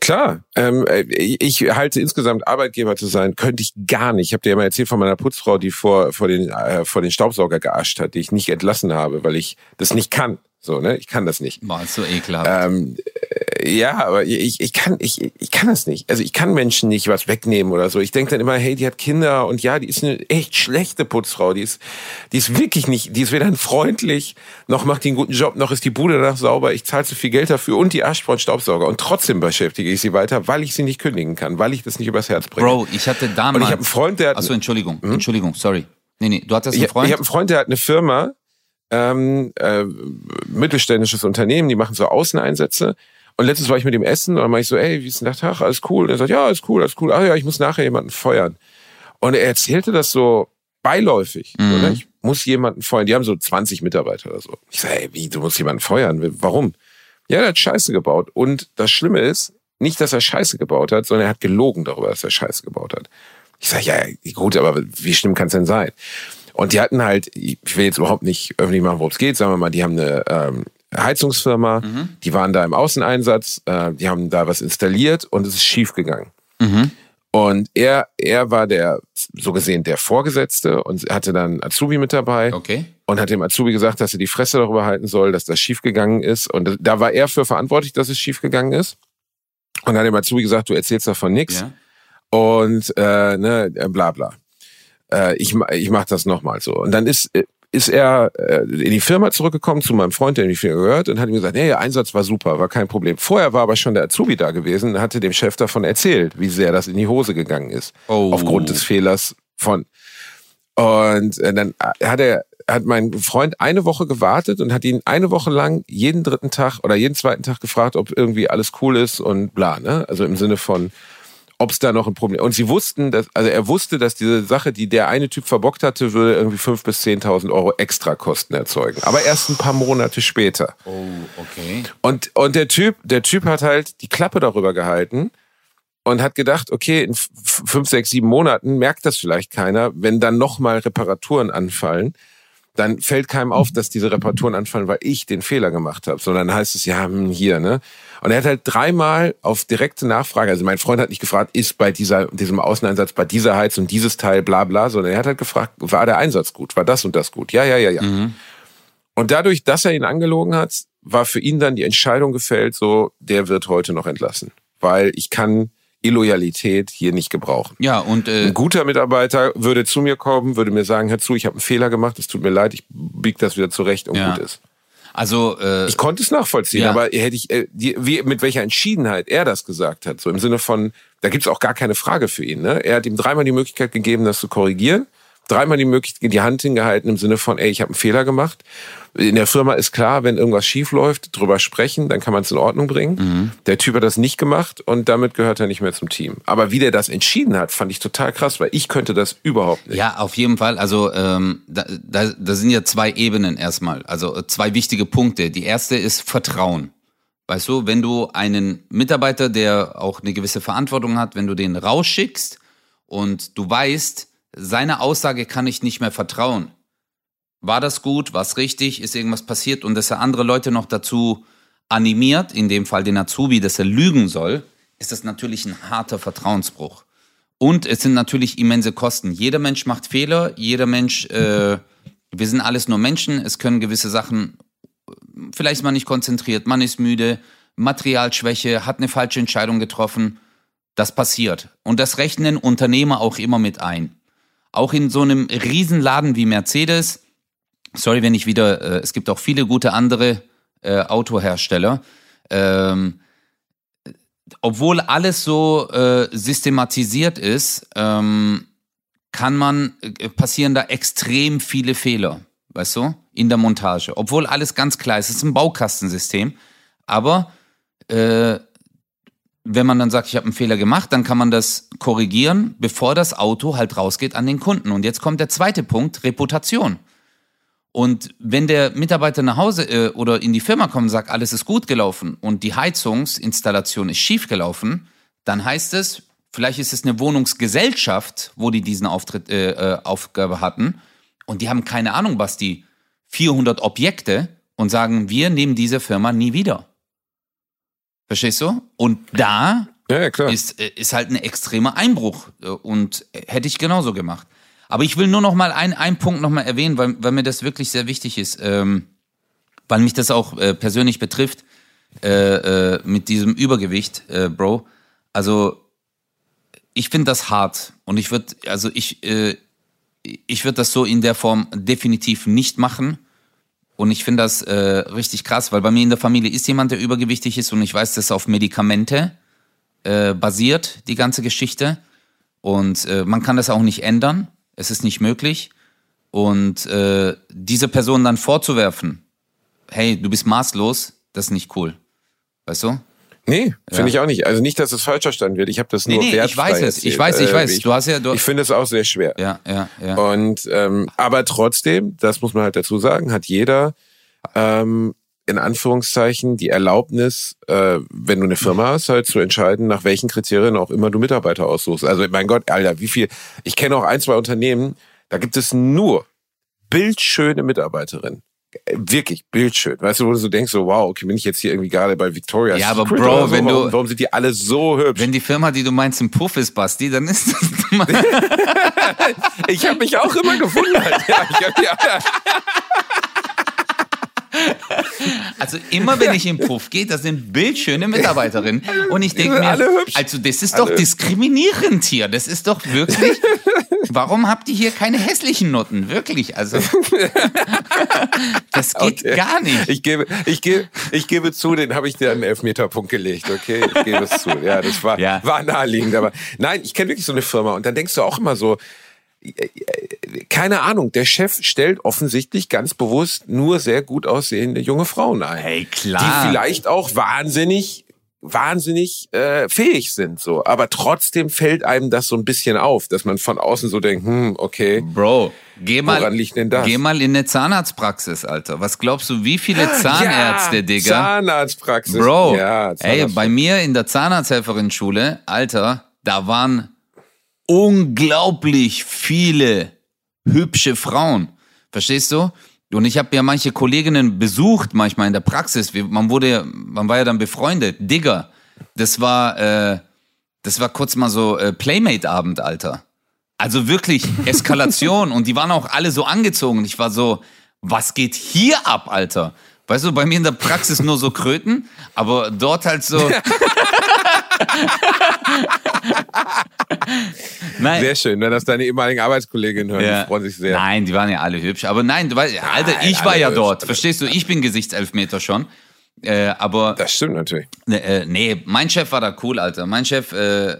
Speaker 1: Klar, ähm, äh, ich halte insgesamt Arbeitgeber zu sein, könnte ich gar nicht. Ich habe dir ja mal erzählt von meiner Putzfrau, die vor, vor, den, äh, vor den Staubsauger geascht hat, die ich nicht entlassen habe, weil ich das nicht kann. So, ne? Ich kann das nicht.
Speaker 2: Ist so ekelhaft.
Speaker 1: Ähm, Ja, aber ich, ich kann ich, ich kann das nicht. Also ich kann Menschen nicht was wegnehmen oder so. Ich denke dann immer, hey, die hat Kinder und ja, die ist eine echt schlechte Putzfrau. Die ist, die ist wirklich nicht, die ist weder freundlich, noch macht die einen guten Job, noch ist die Bude danach sauber. Ich zahle zu viel Geld dafür und die Arschfrau Staubsauger. Und trotzdem beschäftige ich sie weiter, weil ich sie nicht kündigen kann, weil ich das nicht übers Herz bringe.
Speaker 2: Bro, ich hatte damals.
Speaker 1: Und ich habe einen Freund, der hat.
Speaker 2: Achso, Entschuldigung, hm? Entschuldigung, sorry. Nee, nee, du hattest einen
Speaker 1: ich,
Speaker 2: Freund.
Speaker 1: Ich habe einen Freund, der hat eine Firma, ähm, äh, mittelständisches Unternehmen, die machen so Außeneinsätze. Und letztens war ich mit ihm essen und dann meinte ich so, ey, wie ist denn der Tag? Alles cool? Und er sagt, ja, alles cool, alles cool. Ah ja, ich muss nachher jemanden feuern. Und er erzählte das so beiläufig.
Speaker 2: Mhm.
Speaker 1: So, ne? Ich muss jemanden feuern. Die haben so 20 Mitarbeiter oder so. Ich sage, ey, wie, du musst jemanden feuern? Warum? Ja, der hat Scheiße gebaut. Und das Schlimme ist, nicht, dass er Scheiße gebaut hat, sondern er hat gelogen darüber, dass er Scheiße gebaut hat. Ich sage, ja, gut, aber wie schlimm kann es denn sein? Und die hatten halt, ich will jetzt überhaupt nicht öffentlich machen, worum es geht, sagen wir mal, die haben eine ähm, Heizungsfirma, die waren da im Außeneinsatz, äh, die haben da was installiert und es ist schief gegangen.
Speaker 2: Mhm.
Speaker 1: Und er, er war der, so gesehen, der Vorgesetzte und hatte dann Azubi mit dabei
Speaker 2: Okay.
Speaker 1: und hat dem Azubi gesagt, dass er die Fresse darüber halten soll, dass das schiefgegangen ist. Und da war er für verantwortlich, dass es schiefgegangen ist. Und hat dem Azubi gesagt, du erzählst davon nichts
Speaker 2: Ja.
Speaker 1: und äh, ne, bla bla. Äh, ich, ich mach das nochmal so. Und dann ist, äh, ist er äh, in die Firma zurückgekommen zu meinem Freund, der die Firma gehört, und hat ihm gesagt, nee, der Einsatz war super, war kein Problem. Vorher war aber schon der Azubi da gewesen und hatte dem Chef davon erzählt, wie sehr das in die Hose gegangen ist.
Speaker 2: Oh.
Speaker 1: Aufgrund des Fehlers von. Und äh, dann hat er hat mein Freund eine Woche gewartet und hat ihn eine Woche lang jeden dritten Tag oder jeden zweiten Tag gefragt, ob irgendwie alles cool ist und bla, ne? Also im Sinne von, ob es da noch ein Problem. Und sie wussten, dass, also er wusste, dass diese Sache, die der eine Typ verbockt hatte, würde irgendwie 5.000 bis 10.000 Euro Extrakosten erzeugen. Aber erst ein paar Monate später.
Speaker 2: Oh, okay.
Speaker 1: Und, und der Typ, der Typ hat halt die Klappe darüber gehalten und hat gedacht, okay, in fünf, sechs, sieben Monaten merkt das vielleicht keiner, wenn dann nochmal Reparaturen anfallen, dann fällt keinem auf, dass diese Reparaturen anfallen, weil ich den Fehler gemacht habe, sondern dann heißt es ja hm, hier, ne? Und er hat halt dreimal auf direkte Nachfrage, also mein Freund hat nicht gefragt, ist bei dieser diesem Außeneinsatz bei dieser Heizung dieses Teil bla bla, sondern er hat halt gefragt, war der Einsatz gut, war das und das gut? Ja, ja, ja, ja. Und dadurch, dass er ihn angelogen hat, war für ihn dann die Entscheidung gefällt, so, der wird heute noch entlassen. Weil ich kann Illoyalität hier nicht gebrauchen.
Speaker 2: Ja, und äh,
Speaker 1: Ein guter Mitarbeiter würde zu mir kommen, würde mir sagen, hör zu, ich habe einen Fehler gemacht, es tut mir leid, ich bieg das wieder zurecht und
Speaker 2: Ja.
Speaker 1: gut ist.
Speaker 2: also äh,
Speaker 1: Ich konnte es nachvollziehen,
Speaker 2: Ja.
Speaker 1: aber hätte ich, äh, die, wie, mit welcher Entschiedenheit er das gesagt hat, so im Sinne von, da gibt's auch gar keine Frage für ihn. Ne? Er hat ihm dreimal die Möglichkeit gegeben, das zu korrigieren, dreimal die Möglichkeit, die Hand hingehalten im Sinne von, ey, ich habe einen Fehler gemacht. In der Firma ist klar, wenn irgendwas schief läuft, drüber sprechen, dann kann man es in Ordnung bringen.
Speaker 2: Mhm.
Speaker 1: Der Typ hat das nicht gemacht und damit gehört er nicht mehr zum Team. Aber wie der das entschieden hat, fand ich total krass, weil ich könnte das überhaupt nicht.
Speaker 2: Ja, auf jeden Fall. Also ähm, da, da, da sind ja zwei Ebenen erstmal. Also äh, zwei wichtige Punkte. Die erste ist Vertrauen. Weißt du, wenn du einen Mitarbeiter, der auch eine gewisse Verantwortung hat, wenn du den rausschickst und du weißt, seine Aussage kann ich nicht mehr vertrauen. War das gut? War es richtig? Ist irgendwas passiert? Und dass er andere Leute noch dazu animiert, in dem Fall den Azubi, dass er lügen soll, ist das natürlich ein harter Vertrauensbruch. Und es sind natürlich immense Kosten. Jeder Mensch macht Fehler, jeder Mensch, äh, wir sind alles nur Menschen, es können gewisse Sachen, vielleicht ist man nicht konzentriert, man ist müde, Materialschwäche, hat eine falsche Entscheidung getroffen. Das passiert. Und das rechnen Unternehmer auch immer mit ein. Auch in so einem Riesenladen wie Mercedes, sorry, wenn ich wieder, äh, es gibt auch viele gute andere äh, Autohersteller, ähm, obwohl alles so äh, systematisiert ist, ähm, kann man, äh, passieren da extrem viele Fehler, weißt du, in der Montage. Obwohl alles ganz klar ist, es ist ein Baukastensystem, aber äh, wenn man dann sagt, ich habe einen Fehler gemacht, dann kann man das korrigieren, bevor das Auto halt rausgeht an den Kunden. Und jetzt kommt der zweite Punkt, Reputation. Und wenn der Mitarbeiter nach Hause äh, oder in die Firma kommt und sagt, alles ist gut gelaufen und die Heizungsinstallation ist schief gelaufen, dann heißt es, vielleicht ist es eine Wohnungsgesellschaft, wo die diesen Auftritt, äh, äh, Aufgabe hatten und die haben keine Ahnung, was die 400 Objekte und sagen, wir nehmen diese Firma nie wieder. Verstehst du? Und da
Speaker 1: Ja, ja,
Speaker 2: ist, äh, ist halt ein extremer Einbruch äh, und äh, hätte ich genauso gemacht. Aber ich will nur noch mal ein- einen Punkt noch mal erwähnen, weil, weil mir das wirklich sehr wichtig ist, ähm, weil mich das auch äh, persönlich betrifft. äh, äh, mit diesem Übergewicht, Bro. Also ich finde das hart und ich würde, also ich, ich würde das so in der Form definitiv nicht machen. Und ich finde das äh, richtig krass, weil bei mir in der Familie ist jemand, der übergewichtig ist und ich weiß, das ist auf Medikamente äh, basiert, die ganze Geschichte. Und äh, man kann das auch nicht ändern. Es ist nicht möglich. Und äh, diese Person dann vorzuwerfen, hey, du bist maßlos, das ist nicht cool. Weißt du?
Speaker 1: Nee, finde
Speaker 2: Ja.
Speaker 1: ich auch nicht. Also nicht, dass es falsch verstanden wird. Ich habe das
Speaker 2: Nee,
Speaker 1: nur
Speaker 2: nee, ich
Speaker 1: wertfrei
Speaker 2: weiß es. Ich weiß, ich
Speaker 1: Äh,
Speaker 2: weiß.
Speaker 1: Ich,
Speaker 2: Du hast ja, du,
Speaker 1: ich finde es auch sehr schwer.
Speaker 2: ja, ja, ja.
Speaker 1: Und ähm, aber trotzdem, das muss man halt dazu sagen, hat jeder ähm, in Anführungszeichen die Erlaubnis, äh, wenn du eine Firma hast, halt zu entscheiden, nach welchen Kriterien auch immer du Mitarbeiter aussuchst. Also mein Gott, Alter, wie viel? Ich kenne auch ein, zwei Unternehmen, da gibt es nur bildschöne Mitarbeiterinnen. Wirklich bildschön. Weißt du, wo du so denkst, so wow, okay, bin ich jetzt hier irgendwie gerade bei Victoria's
Speaker 2: Ja, aber
Speaker 1: Secret
Speaker 2: Bro,
Speaker 1: so?
Speaker 2: wenn du-
Speaker 1: warum, sind die alle so hübsch?
Speaker 2: Wenn die Firma, die du meinst, ein Puff ist, Basti, dann ist das
Speaker 1: Ich habe mich auch immer gewundert. Ja, ich hab, ja,
Speaker 2: Also immer wenn ich im Puff gehe, das sind bildschöne Mitarbeiterinnen. Und ich denke mir,
Speaker 1: alle
Speaker 2: also das ist doch diskriminierend hier. Das ist doch wirklich. Warum habt ihr hier keine hässlichen Noten? Wirklich, also. Das geht
Speaker 1: Okay.
Speaker 2: gar nicht.
Speaker 1: Ich gebe, ich gebe, ich gebe zu, den habe ich dir einen Elfmeterpunkt gelegt, okay? Ich gebe es zu. Ja, das war,
Speaker 2: Ja.
Speaker 1: war naheliegend. Aber nein, ich kenne wirklich so eine Firma und dann denkst du auch immer so, keine Ahnung, der Chef stellt offensichtlich ganz bewusst nur sehr gut aussehende junge Frauen ein.
Speaker 2: Hey,
Speaker 1: Die
Speaker 2: klar.
Speaker 1: vielleicht auch wahnsinnig wahnsinnig äh, fähig sind so aber trotzdem fällt einem das so ein bisschen auf dass man von außen so denkt hm okay
Speaker 2: Bro, geh mal,
Speaker 1: Woran liegt denn das?
Speaker 2: geh mal in eine Zahnarztpraxis, Alter. Was glaubst du, wie viele Zahnärzte,
Speaker 1: ja,
Speaker 2: Digga?
Speaker 1: Zahnarztpraxis
Speaker 2: Bro,
Speaker 1: ja,
Speaker 2: ey,
Speaker 1: Zahnarzt-
Speaker 2: bei mir in der Zahnarzthelferin-Schule, Alter, da waren unglaublich viele hübsche Frauen. Verstehst du? Und ich habe ja manche Kolleginnen besucht, manchmal in der Praxis. Man wurde, man war ja dann befreundet. Digga, das war, äh, das war kurz mal so äh, Playmate-Abend, Alter. Also wirklich Eskalation und die waren auch alle so angezogen. Ich war so, was geht hier ab, Alter? Weißt du, bei mir in der Praxis nur so Kröten, aber dort halt so. Nein.
Speaker 1: Sehr schön, wenn das deine ehemaligen Arbeitskolleginnen hören,
Speaker 2: Ja.
Speaker 1: die freuen sich sehr.
Speaker 2: Nein, die waren ja alle hübsch. Aber nein, du weißt, Alter,
Speaker 1: Nein,
Speaker 2: ich war ja
Speaker 1: hübsch,
Speaker 2: dort. Verstehst du? Ich bin Gesichtselfmeter schon. Äh, aber
Speaker 1: Das stimmt natürlich.
Speaker 2: Ne, äh, nee, mein Chef war da cool, Alter. Mein Chef, äh,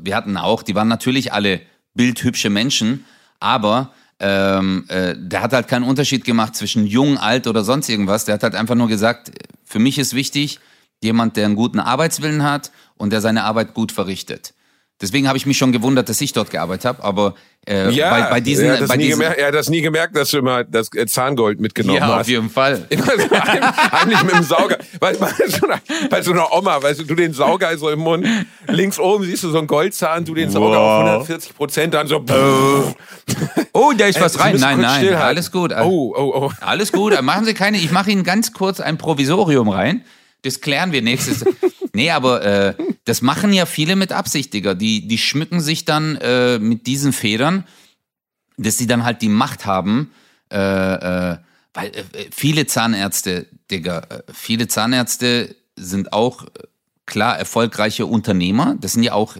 Speaker 2: wir hatten auch, die waren natürlich alle bildhübsche Menschen, aber ähm, äh, der hat halt keinen Unterschied gemacht zwischen jung, alt oder sonst irgendwas. Der hat halt einfach nur gesagt, für mich ist wichtig, jemand, der einen guten Arbeitswillen hat und der seine Arbeit gut verrichtet. Deswegen habe ich mich schon gewundert, dass ich dort gearbeitet habe, aber äh,
Speaker 1: Ja,
Speaker 2: bei, bei diesen,
Speaker 1: er, hat das
Speaker 2: bei
Speaker 1: nie
Speaker 2: diesen
Speaker 1: gemerkt, er hat das nie gemerkt, dass du immer das äh, Zahngold mitgenommen
Speaker 2: ja, auf
Speaker 1: hast.
Speaker 2: jeden Fall.
Speaker 1: Immer so heim- heimlich mit dem Sauger. Weißt du, bei so einer, bei so einer Oma, weißt du, du den Sauger so im Mund, links oben siehst du so einen Goldzahn, du den Sauger auf 140 Prozent, dann so.
Speaker 2: Oh, da ist was
Speaker 1: Sie
Speaker 2: rein. Nein, nein, alles gut.
Speaker 1: Oh, oh, oh.
Speaker 2: Alles gut, machen Sie keine. Ich mache Ihnen ganz kurz ein Provisorium rein. Das klären wir nächstes. Nee, aber äh, das machen ja viele mit Absicht, Digga. Die, die schmücken sich dann äh, mit diesen Federn, dass sie dann halt die Macht haben. Äh, äh, weil äh, viele Zahnärzte, Digga, äh, viele Zahnärzte sind auch äh, klar erfolgreiche Unternehmer. Das sind ja auch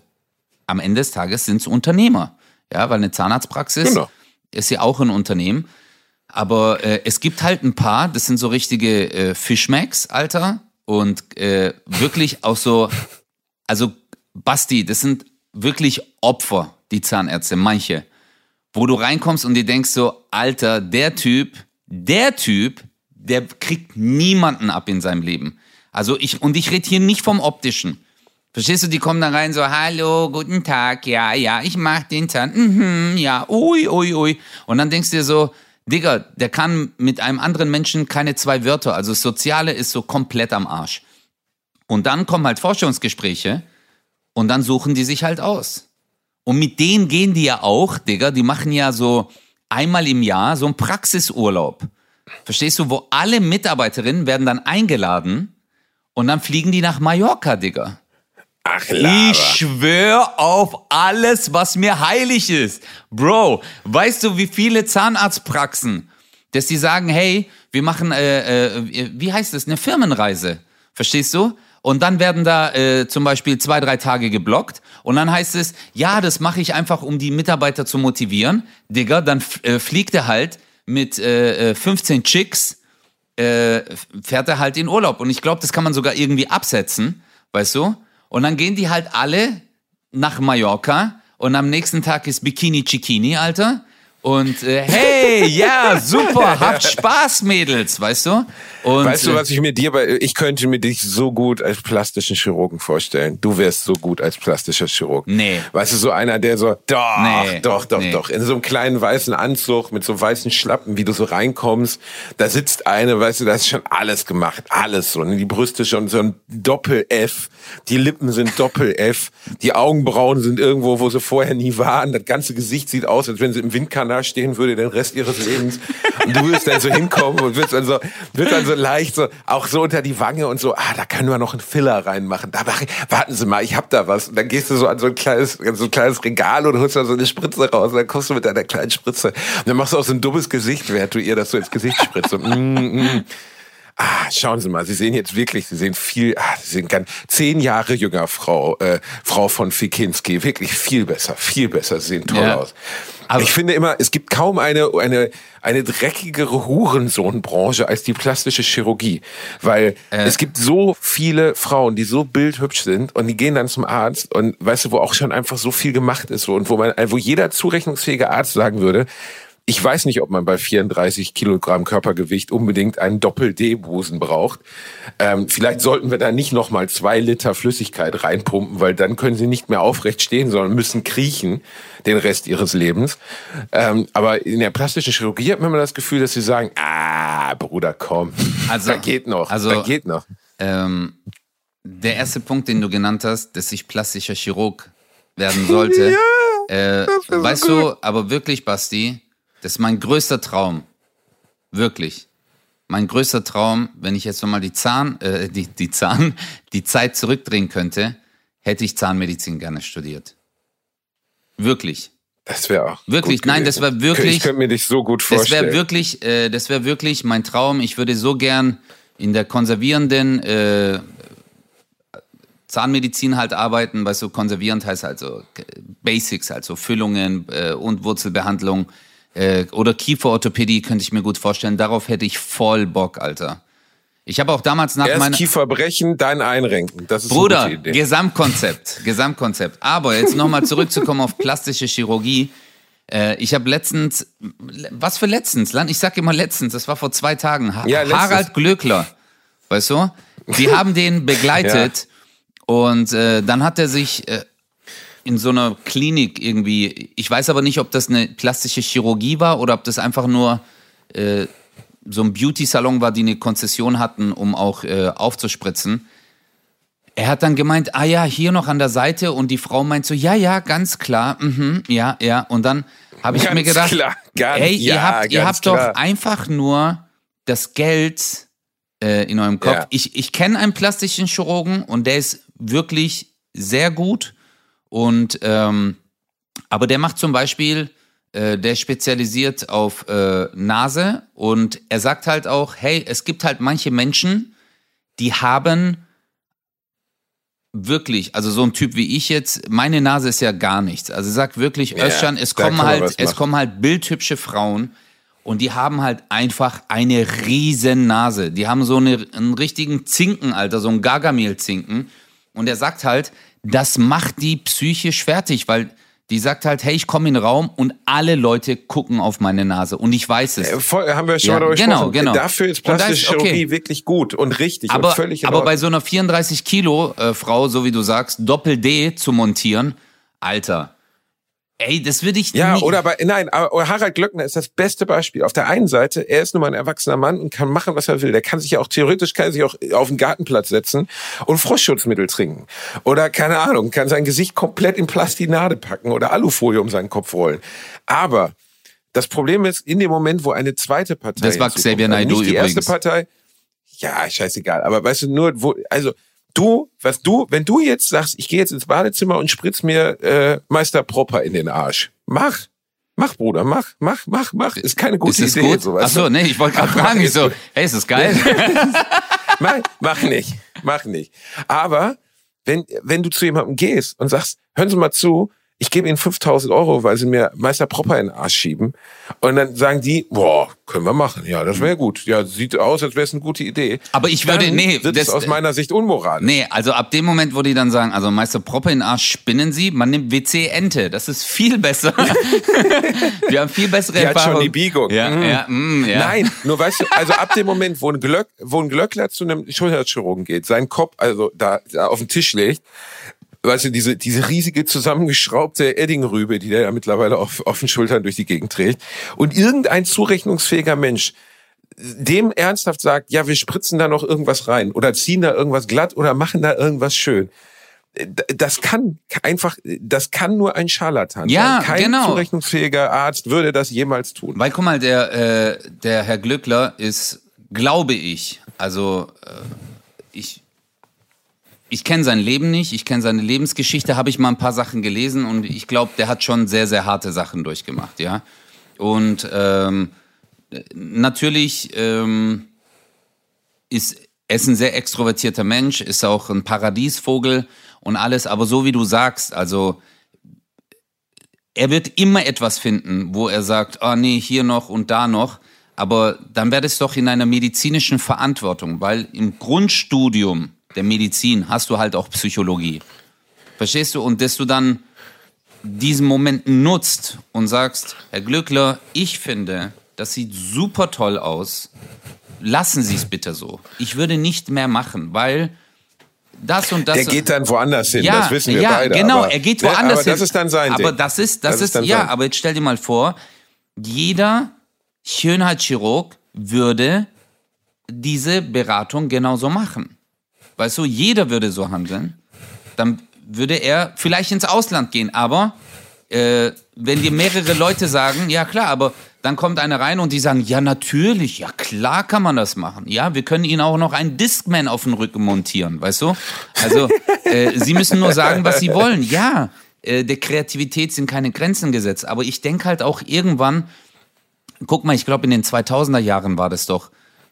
Speaker 2: am Ende des Tages sind es Unternehmer. Ja, weil eine Zahnarztpraxis
Speaker 1: Genau.
Speaker 2: ist ja auch ein Unternehmen. Aber äh, es gibt halt ein paar, das sind so richtige äh, Fischmacks, Alter. Und äh, wirklich auch so, also Basti, das sind wirklich Opfer, die Zahnärzte, manche. Wo du reinkommst und dir denkst so, Alter, der Typ, der Typ, der kriegt niemanden ab in seinem Leben. Also ich, und ich rede hier nicht vom Optischen. Verstehst du, die kommen da rein so, hallo, guten Tag, ja, ja, ich mach den Zahn, mhm, ja, ui, ui, ui. Und dann denkst du dir so, Digga, der kann mit einem anderen Menschen keine zwei Wörter, also das Soziale ist so komplett am Arsch. Und dann kommen halt Forschungsgespräche und dann suchen die sich halt aus. Und mit denen gehen die ja auch, Digga, die machen ja so einmal im Jahr so einen Praxisurlaub. Verstehst du, wo alle Mitarbeiterinnen werden dann eingeladen und dann fliegen die nach Mallorca, Digga.
Speaker 1: Ach,
Speaker 2: Ich
Speaker 1: Laber.
Speaker 2: schwör auf alles, was mir heilig ist. Bro, weißt du, wie viele Zahnarztpraxen, dass die sagen, hey, wir machen, äh, äh, wie heißt es, eine Firmenreise. Verstehst du? Und dann werden da äh, zum Beispiel zwei, drei Tage geblockt. Und dann heißt es, ja, das mache ich einfach, um die Mitarbeiter zu motivieren. Digga, dann äh, fliegt er halt mit äh, 15 äh, Chicks, äh, fährt er halt in Urlaub. Und ich glaube, das kann man sogar irgendwie absetzen, weißt du? Und dann gehen die halt alle nach Mallorca und am nächsten Tag ist Bikini Chikini, Alter. Und äh, hey, ja, super, habt Spaß, Mädels, weißt du? Und,
Speaker 1: weißt du, was ich mir dir bei, ich könnte mir dich so gut als plastischen Chirurgen vorstellen. Du wärst so gut als plastischer Chirurg.
Speaker 2: Nee.
Speaker 1: Weißt du, so einer, der so, doch,
Speaker 2: Nee.
Speaker 1: doch, doch,
Speaker 2: Nee.
Speaker 1: doch, in so einem kleinen weißen Anzug mit so weißen Schlappen, wie du so reinkommst, da sitzt eine, weißt du, da ist schon alles gemacht, alles so. Und die Brüste schon so ein Doppel-F, die Lippen sind Doppel-F, die Augenbrauen sind irgendwo, wo sie vorher nie waren, das ganze Gesicht sieht aus, als wenn sie im Windkanal stehen würde den Rest ihres Lebens. Und du wirst dann so hinkommen und wirst dann so, wird dann so leicht so, auch so unter die Wange und so, ah, da können wir noch einen Filler reinmachen. Da mach ich, warten Sie mal, ich hab da was. Und dann gehst du so an so ein kleines, so ein kleines Regal und holst da so eine Spritze raus. Und dann kommst du mit deiner kleinen Spritze. Und dann machst du auch so ein dummes Gesicht, während du ihr das so ins Gesicht spritzt. So, mm, mm. Ah, schauen Sie mal, Sie sehen jetzt wirklich, Sie sehen viel, ah, Sie sind ganz zehn Jahre jünger, Frau, äh, Frau von Fikinski, wirklich viel besser, viel besser, Sie sehen toll
Speaker 2: Ja.
Speaker 1: aus.
Speaker 2: Aber-
Speaker 1: ich finde immer, es gibt kaum eine, eine, eine dreckigere Hurensohnbranche als die plastische Chirurgie. Weil
Speaker 2: Äh.
Speaker 1: es gibt so viele Frauen, die so bildhübsch sind und die gehen dann zum Arzt und weißt du, wo auch schon einfach so viel gemacht ist und wo man, wo jeder zurechnungsfähige Arzt sagen würde, ich weiß nicht, ob man bei 34 Kilogramm Körpergewicht unbedingt einen Doppel-D-Busen braucht. Ähm, vielleicht sollten wir da nicht nochmal zwei Liter Flüssigkeit reinpumpen, weil dann können sie nicht mehr aufrecht stehen, sondern müssen kriechen den Rest ihres Lebens. Ähm, aber in der plastischen Chirurgie hat man immer das Gefühl, dass sie sagen, ah, Bruder, komm,
Speaker 2: Also-
Speaker 1: da geht noch,
Speaker 2: also-
Speaker 1: da geht noch.
Speaker 2: ähm, der erste Punkt, den du genannt hast, dass ich plastischer Chirurg werden sollte. äh,
Speaker 1: wär so
Speaker 2: weißt du, aber wirklich, Basti, das ist mein größter Traum. Wirklich. Mein größter Traum, wenn ich jetzt nochmal die Zahn, äh, die, die Zahn, die Zeit zurückdrehen könnte, hätte ich Zahnmedizin gerne studiert. Wirklich.
Speaker 1: Das wäre auch
Speaker 2: Wirklich, nein, das war wirklich-
Speaker 1: Ich könnte mir dich so gut
Speaker 2: Das
Speaker 1: vorstellen.
Speaker 2: wäre wirklich, äh, das wäre wirklich mein Traum. Ich würde so gern in der konservierenden äh, Zahnmedizin halt arbeiten, weißt du, konservierend heißt so äh, Basics, also Füllungen äh, und Wurzelbehandlung äh, oder Kieferorthopädie könnte ich mir gut vorstellen. Darauf hätte ich voll Bock, Alter. Ich habe auch damals nach
Speaker 1: Erst
Speaker 2: meiner
Speaker 1: Kiefer brechen, dann einrenken. Das ist
Speaker 2: Bruder,
Speaker 1: eine gute Idee.
Speaker 2: Gesamtkonzept, Gesamtkonzept. Aber jetzt nochmal zurückzukommen auf plastische Chirurgie. Äh, ich habe letztens, was für letztens? Ich sag immer letztens, das war vor zwei Tagen. Ha
Speaker 1: Ja.
Speaker 2: Harald Glöckler, weißt du? Die haben den begleitet und äh, dann hat er sich äh, in so einer Klinik irgendwie, ich weiß aber nicht, ob das eine plastische Chirurgie war oder ob das einfach nur äh, so ein Beauty-Salon war, die eine Konzession hatten, um auch äh, aufzuspritzen. Er hat dann gemeint, ah ja, hier noch an der Seite und die Frau meint so, ja, ja, ganz klar, mhm, ja, ja. Und dann habe ich
Speaker 1: Ganz
Speaker 2: mir gedacht,
Speaker 1: klar, ganz-
Speaker 2: ey, ihr
Speaker 1: ja,
Speaker 2: habt, ihr habt doch einfach nur das Geld äh, in eurem Kopf.
Speaker 1: Ja.
Speaker 2: Ich, ich kenne einen plastischen Chirurgen und der ist wirklich sehr gut. Und ähm, aber der macht zum Beispiel, äh, der spezialisiert auf äh, Nase und er sagt halt auch, hey, es gibt halt manche Menschen, die haben wirklich, also so ein Typ wie ich jetzt, meine Nase ist ja gar nichts. Also sag wirklich,
Speaker 1: Ja,
Speaker 2: Özcan, es kommen halt, es kommen halt bildhübsche Frauen und die haben halt einfach eine riesen Nase. Die haben so eine, einen richtigen Zinken, Alter, so einen Gargamel-Zinken. Und er sagt halt, das macht die psychisch fertig, weil die sagt halt, hey, ich komme in den Raum und alle Leute gucken auf meine Nase und ich weiß es.
Speaker 1: Äh, Voll, haben wir schon
Speaker 2: Ja,
Speaker 1: mal darüber
Speaker 2: genau,
Speaker 1: gesprochen.
Speaker 2: genau.
Speaker 1: Dafür ist plastische
Speaker 2: ist- okay.
Speaker 1: Chirurgie wirklich gut und richtig
Speaker 2: aber,
Speaker 1: und völlig in
Speaker 2: aber bei so einer 34 Kilo äh, Frau, so wie du sagst, Doppel D zu montieren, Alter, ey, das würde ich
Speaker 1: Ja,
Speaker 2: nie.
Speaker 1: oder bei, nein, aber Harald Glöckner ist das beste Beispiel. Auf der einen Seite, er ist nun mal ein erwachsener Mann und kann machen, was er will. Der kann sich ja auch, theoretisch kann er sich auch auf den Gartenplatz setzen und Frostschutzmittel trinken. Oder, keine Ahnung, kann sein Gesicht komplett in Plastinade packen oder Alufolie um seinen Kopf rollen. Aber das Problem ist, in dem Moment, wo eine zweite Partei.
Speaker 2: Das war Xavier
Speaker 1: also
Speaker 2: Naidoo
Speaker 1: nicht die erste
Speaker 2: übrigens.
Speaker 1: Partei. Ja, scheißegal. Aber weißt du, nur, wo, also, du, was du, wenn du jetzt sagst, ich gehe jetzt ins Badezimmer und spritz mir äh, Meister Propper in den Arsch. Mach. Mach, Bruder, mach, mach, mach, mach. Ist keine gute
Speaker 2: ist
Speaker 1: Idee.
Speaker 2: gut?
Speaker 1: So, weißt
Speaker 2: Achso,
Speaker 1: du?
Speaker 2: nee, ich wollte gerade fragen, ich so, hey, ist das geil?
Speaker 1: Mach, mach nicht. mach nicht. Aber wenn, wenn du zu jemandem gehst und sagst, hören Sie mal zu, ich gebe Ihnen 5000 Euro, weil Sie mir Meister Propper in den Arsch schieben. Und dann sagen die, boah, können wir machen. Ja, das wäre gut. Ja, sieht aus, als wäre es eine gute Idee.
Speaker 2: Aber ich würde,
Speaker 1: Dann
Speaker 2: nee,
Speaker 1: wird
Speaker 2: das-
Speaker 1: es aus meiner Sicht unmoralisch.
Speaker 2: Nee, also ab dem Moment, wo die dann sagen, also Meister Proppe in den Arsch spinnen sie, man nimmt WC Ente. Das ist viel besser. Wir haben viel bessere
Speaker 1: Die hat
Speaker 2: Erfahrung.
Speaker 1: schon die Biegung.
Speaker 2: Ja,
Speaker 1: Mm.
Speaker 2: ja, mm, ja.
Speaker 1: Nein, nur weißt du, also ab dem Moment, wo ein, Glöck, wo ein Glöckler zu einem Schulterchirurgen geht, seinen Kopf also da, da auf den Tisch legt, weißt du, diese, diese riesige zusammengeschraubte Eddingrübe, die der ja mittlerweile auf, auf den Schultern durch die Gegend trägt, und irgendein zurechnungsfähiger Mensch dem ernsthaft sagt, ja, wir spritzen da noch irgendwas rein oder ziehen da irgendwas glatt oder machen da irgendwas schön. Das kann einfach, das kann nur ein Scharlatan
Speaker 2: Ja,
Speaker 1: sein. Kein
Speaker 2: genau.
Speaker 1: zurechnungsfähiger Arzt würde das jemals tun.
Speaker 2: Weil guck mal, der, äh, der Herr Glückler ist, glaube ich, also äh, ich, ich kenne sein Leben nicht, ich kenne seine Lebensgeschichte, habe ich mal ein paar Sachen gelesen und ich glaube, der hat schon sehr, sehr harte Sachen durchgemacht, ja. Und ähm, natürlich ähm, ist er ist ein sehr extrovertierter Mensch, ist auch ein Paradiesvogel und alles, aber so wie du sagst, also er wird immer etwas finden, wo er sagt, ah nee, hier noch und da noch. Aber dann wäre das doch in einer medizinischen Verantwortung, weil im Grundstudium der Medizin hast du halt auch Psychologie. Verstehst du? Und dass du dann diesen Moment nutzt und sagst, Herr Glückler, ich finde, das sieht super toll aus. Lassen Sie es bitte so. Ich würde nicht mehr machen, weil das und das.
Speaker 1: Der geht dann woanders hin,
Speaker 2: ja,
Speaker 1: das wissen wir
Speaker 2: ja,
Speaker 1: beide.
Speaker 2: genau,
Speaker 1: aber,
Speaker 2: er geht
Speaker 1: Ne,
Speaker 2: woanders
Speaker 1: aber
Speaker 2: hin.
Speaker 1: das ist dann sein
Speaker 2: Aber
Speaker 1: Ding.
Speaker 2: das ist, das,
Speaker 1: Das ist
Speaker 2: ist, ja,
Speaker 1: sein.
Speaker 2: aber jetzt stell dir mal vor, jeder Schönheitschirurg würde diese Beratung genauso machen. Weißt du, jeder würde so handeln. Dann würde er vielleicht ins Ausland gehen, aber äh, wenn dir mehrere Leute sagen, ja klar, aber dann kommt einer rein und die sagen, ja natürlich, ja klar kann man das machen. Ja, wir können ihnen auch noch einen Discman auf den Rücken montieren, weißt du? Also äh, sie müssen nur sagen, was sie wollen. Ja, äh, der Kreativität sind keine Grenzen gesetzt, aber ich denke halt auch irgendwann, guck mal, ich glaube in den 2000er Jahren war das doch.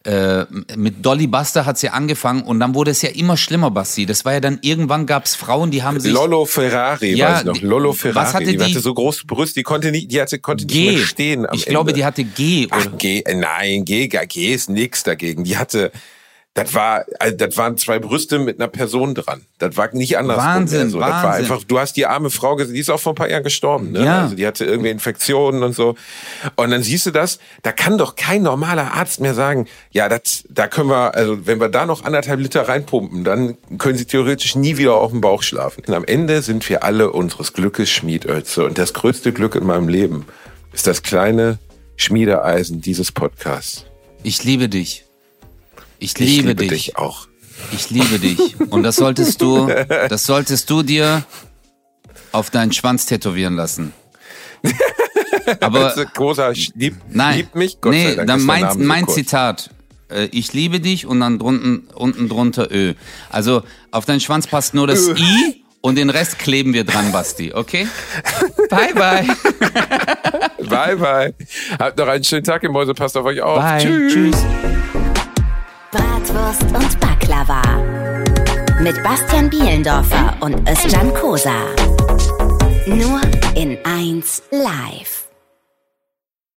Speaker 2: Äh, mit Dolly Buster hat's ja angefangen und dann wurde es ja immer schlimmer, Basti. Das war ja dann irgendwann gab's Frauen, die haben sich
Speaker 1: Lollo Ferrari,
Speaker 2: Ja,
Speaker 1: weiß ich noch.
Speaker 2: die-
Speaker 1: Lollo
Speaker 2: was
Speaker 1: Ferrari,
Speaker 2: hatte
Speaker 1: die,
Speaker 2: die?
Speaker 1: hatte so große Brüste, die konnte nicht, die hatte, konnte nicht
Speaker 2: G.
Speaker 1: mehr stehen
Speaker 2: ich glaube,
Speaker 1: Ende.
Speaker 2: die hatte G.
Speaker 1: Ach,
Speaker 2: Oder?
Speaker 1: G, äh, nein, G, G ist nix dagegen. Die hatte, das war, also das waren zwei Brüste mit einer Person dran. Das war nicht anders.
Speaker 2: Wahnsinn,
Speaker 1: so. Das war
Speaker 2: Wahnsinn.
Speaker 1: einfach, du hast die arme Frau gesehen, die ist auch vor ein paar Jahren gestorben, ne?
Speaker 2: Ja.
Speaker 1: Also die hatte irgendwie Infektionen und so. Und dann siehst du das, da kann doch kein normaler Arzt mehr sagen, ja, das, da können wir, also wenn wir da noch anderthalb Liter reinpumpen, dann können sie theoretisch nie wieder auf dem Bauch schlafen. Und am Ende sind wir alle unseres Glückes Schmiedölze. Und das größte Glück in meinem Leben ist das kleine Schmiedeeisen dieses Podcasts.
Speaker 2: Ich liebe dich. Ich
Speaker 1: Ich
Speaker 2: liebe,
Speaker 1: liebe
Speaker 2: dich.
Speaker 1: dich auch.
Speaker 2: Ich liebe dich. Und das solltest du, das solltest du dir auf deinen Schwanz tätowieren lassen. Aber
Speaker 1: Großer lieb,
Speaker 2: nein,
Speaker 1: liebt mich, Gott
Speaker 2: nee,
Speaker 1: sei Dank.
Speaker 2: dann mein,
Speaker 1: so
Speaker 2: mein
Speaker 1: kurz.
Speaker 2: Zitat. Äh, Ich liebe dich und dann drunten, unten drunter Ö. Also auf deinen Schwanz passt nur das
Speaker 1: Ö.
Speaker 2: I und den Rest kleben wir dran, Basti, okay? Bye, bye.
Speaker 1: Bye, bye. Habt noch einen schönen Tag, ihr Mäuse. Passt auf euch auf.
Speaker 2: Bye.
Speaker 1: Tschüss.
Speaker 2: Tschüss.
Speaker 3: Bratwurst und Baklava. Mit Bastian Bielendorfer und Özcan Kosa. Nur in 1 live.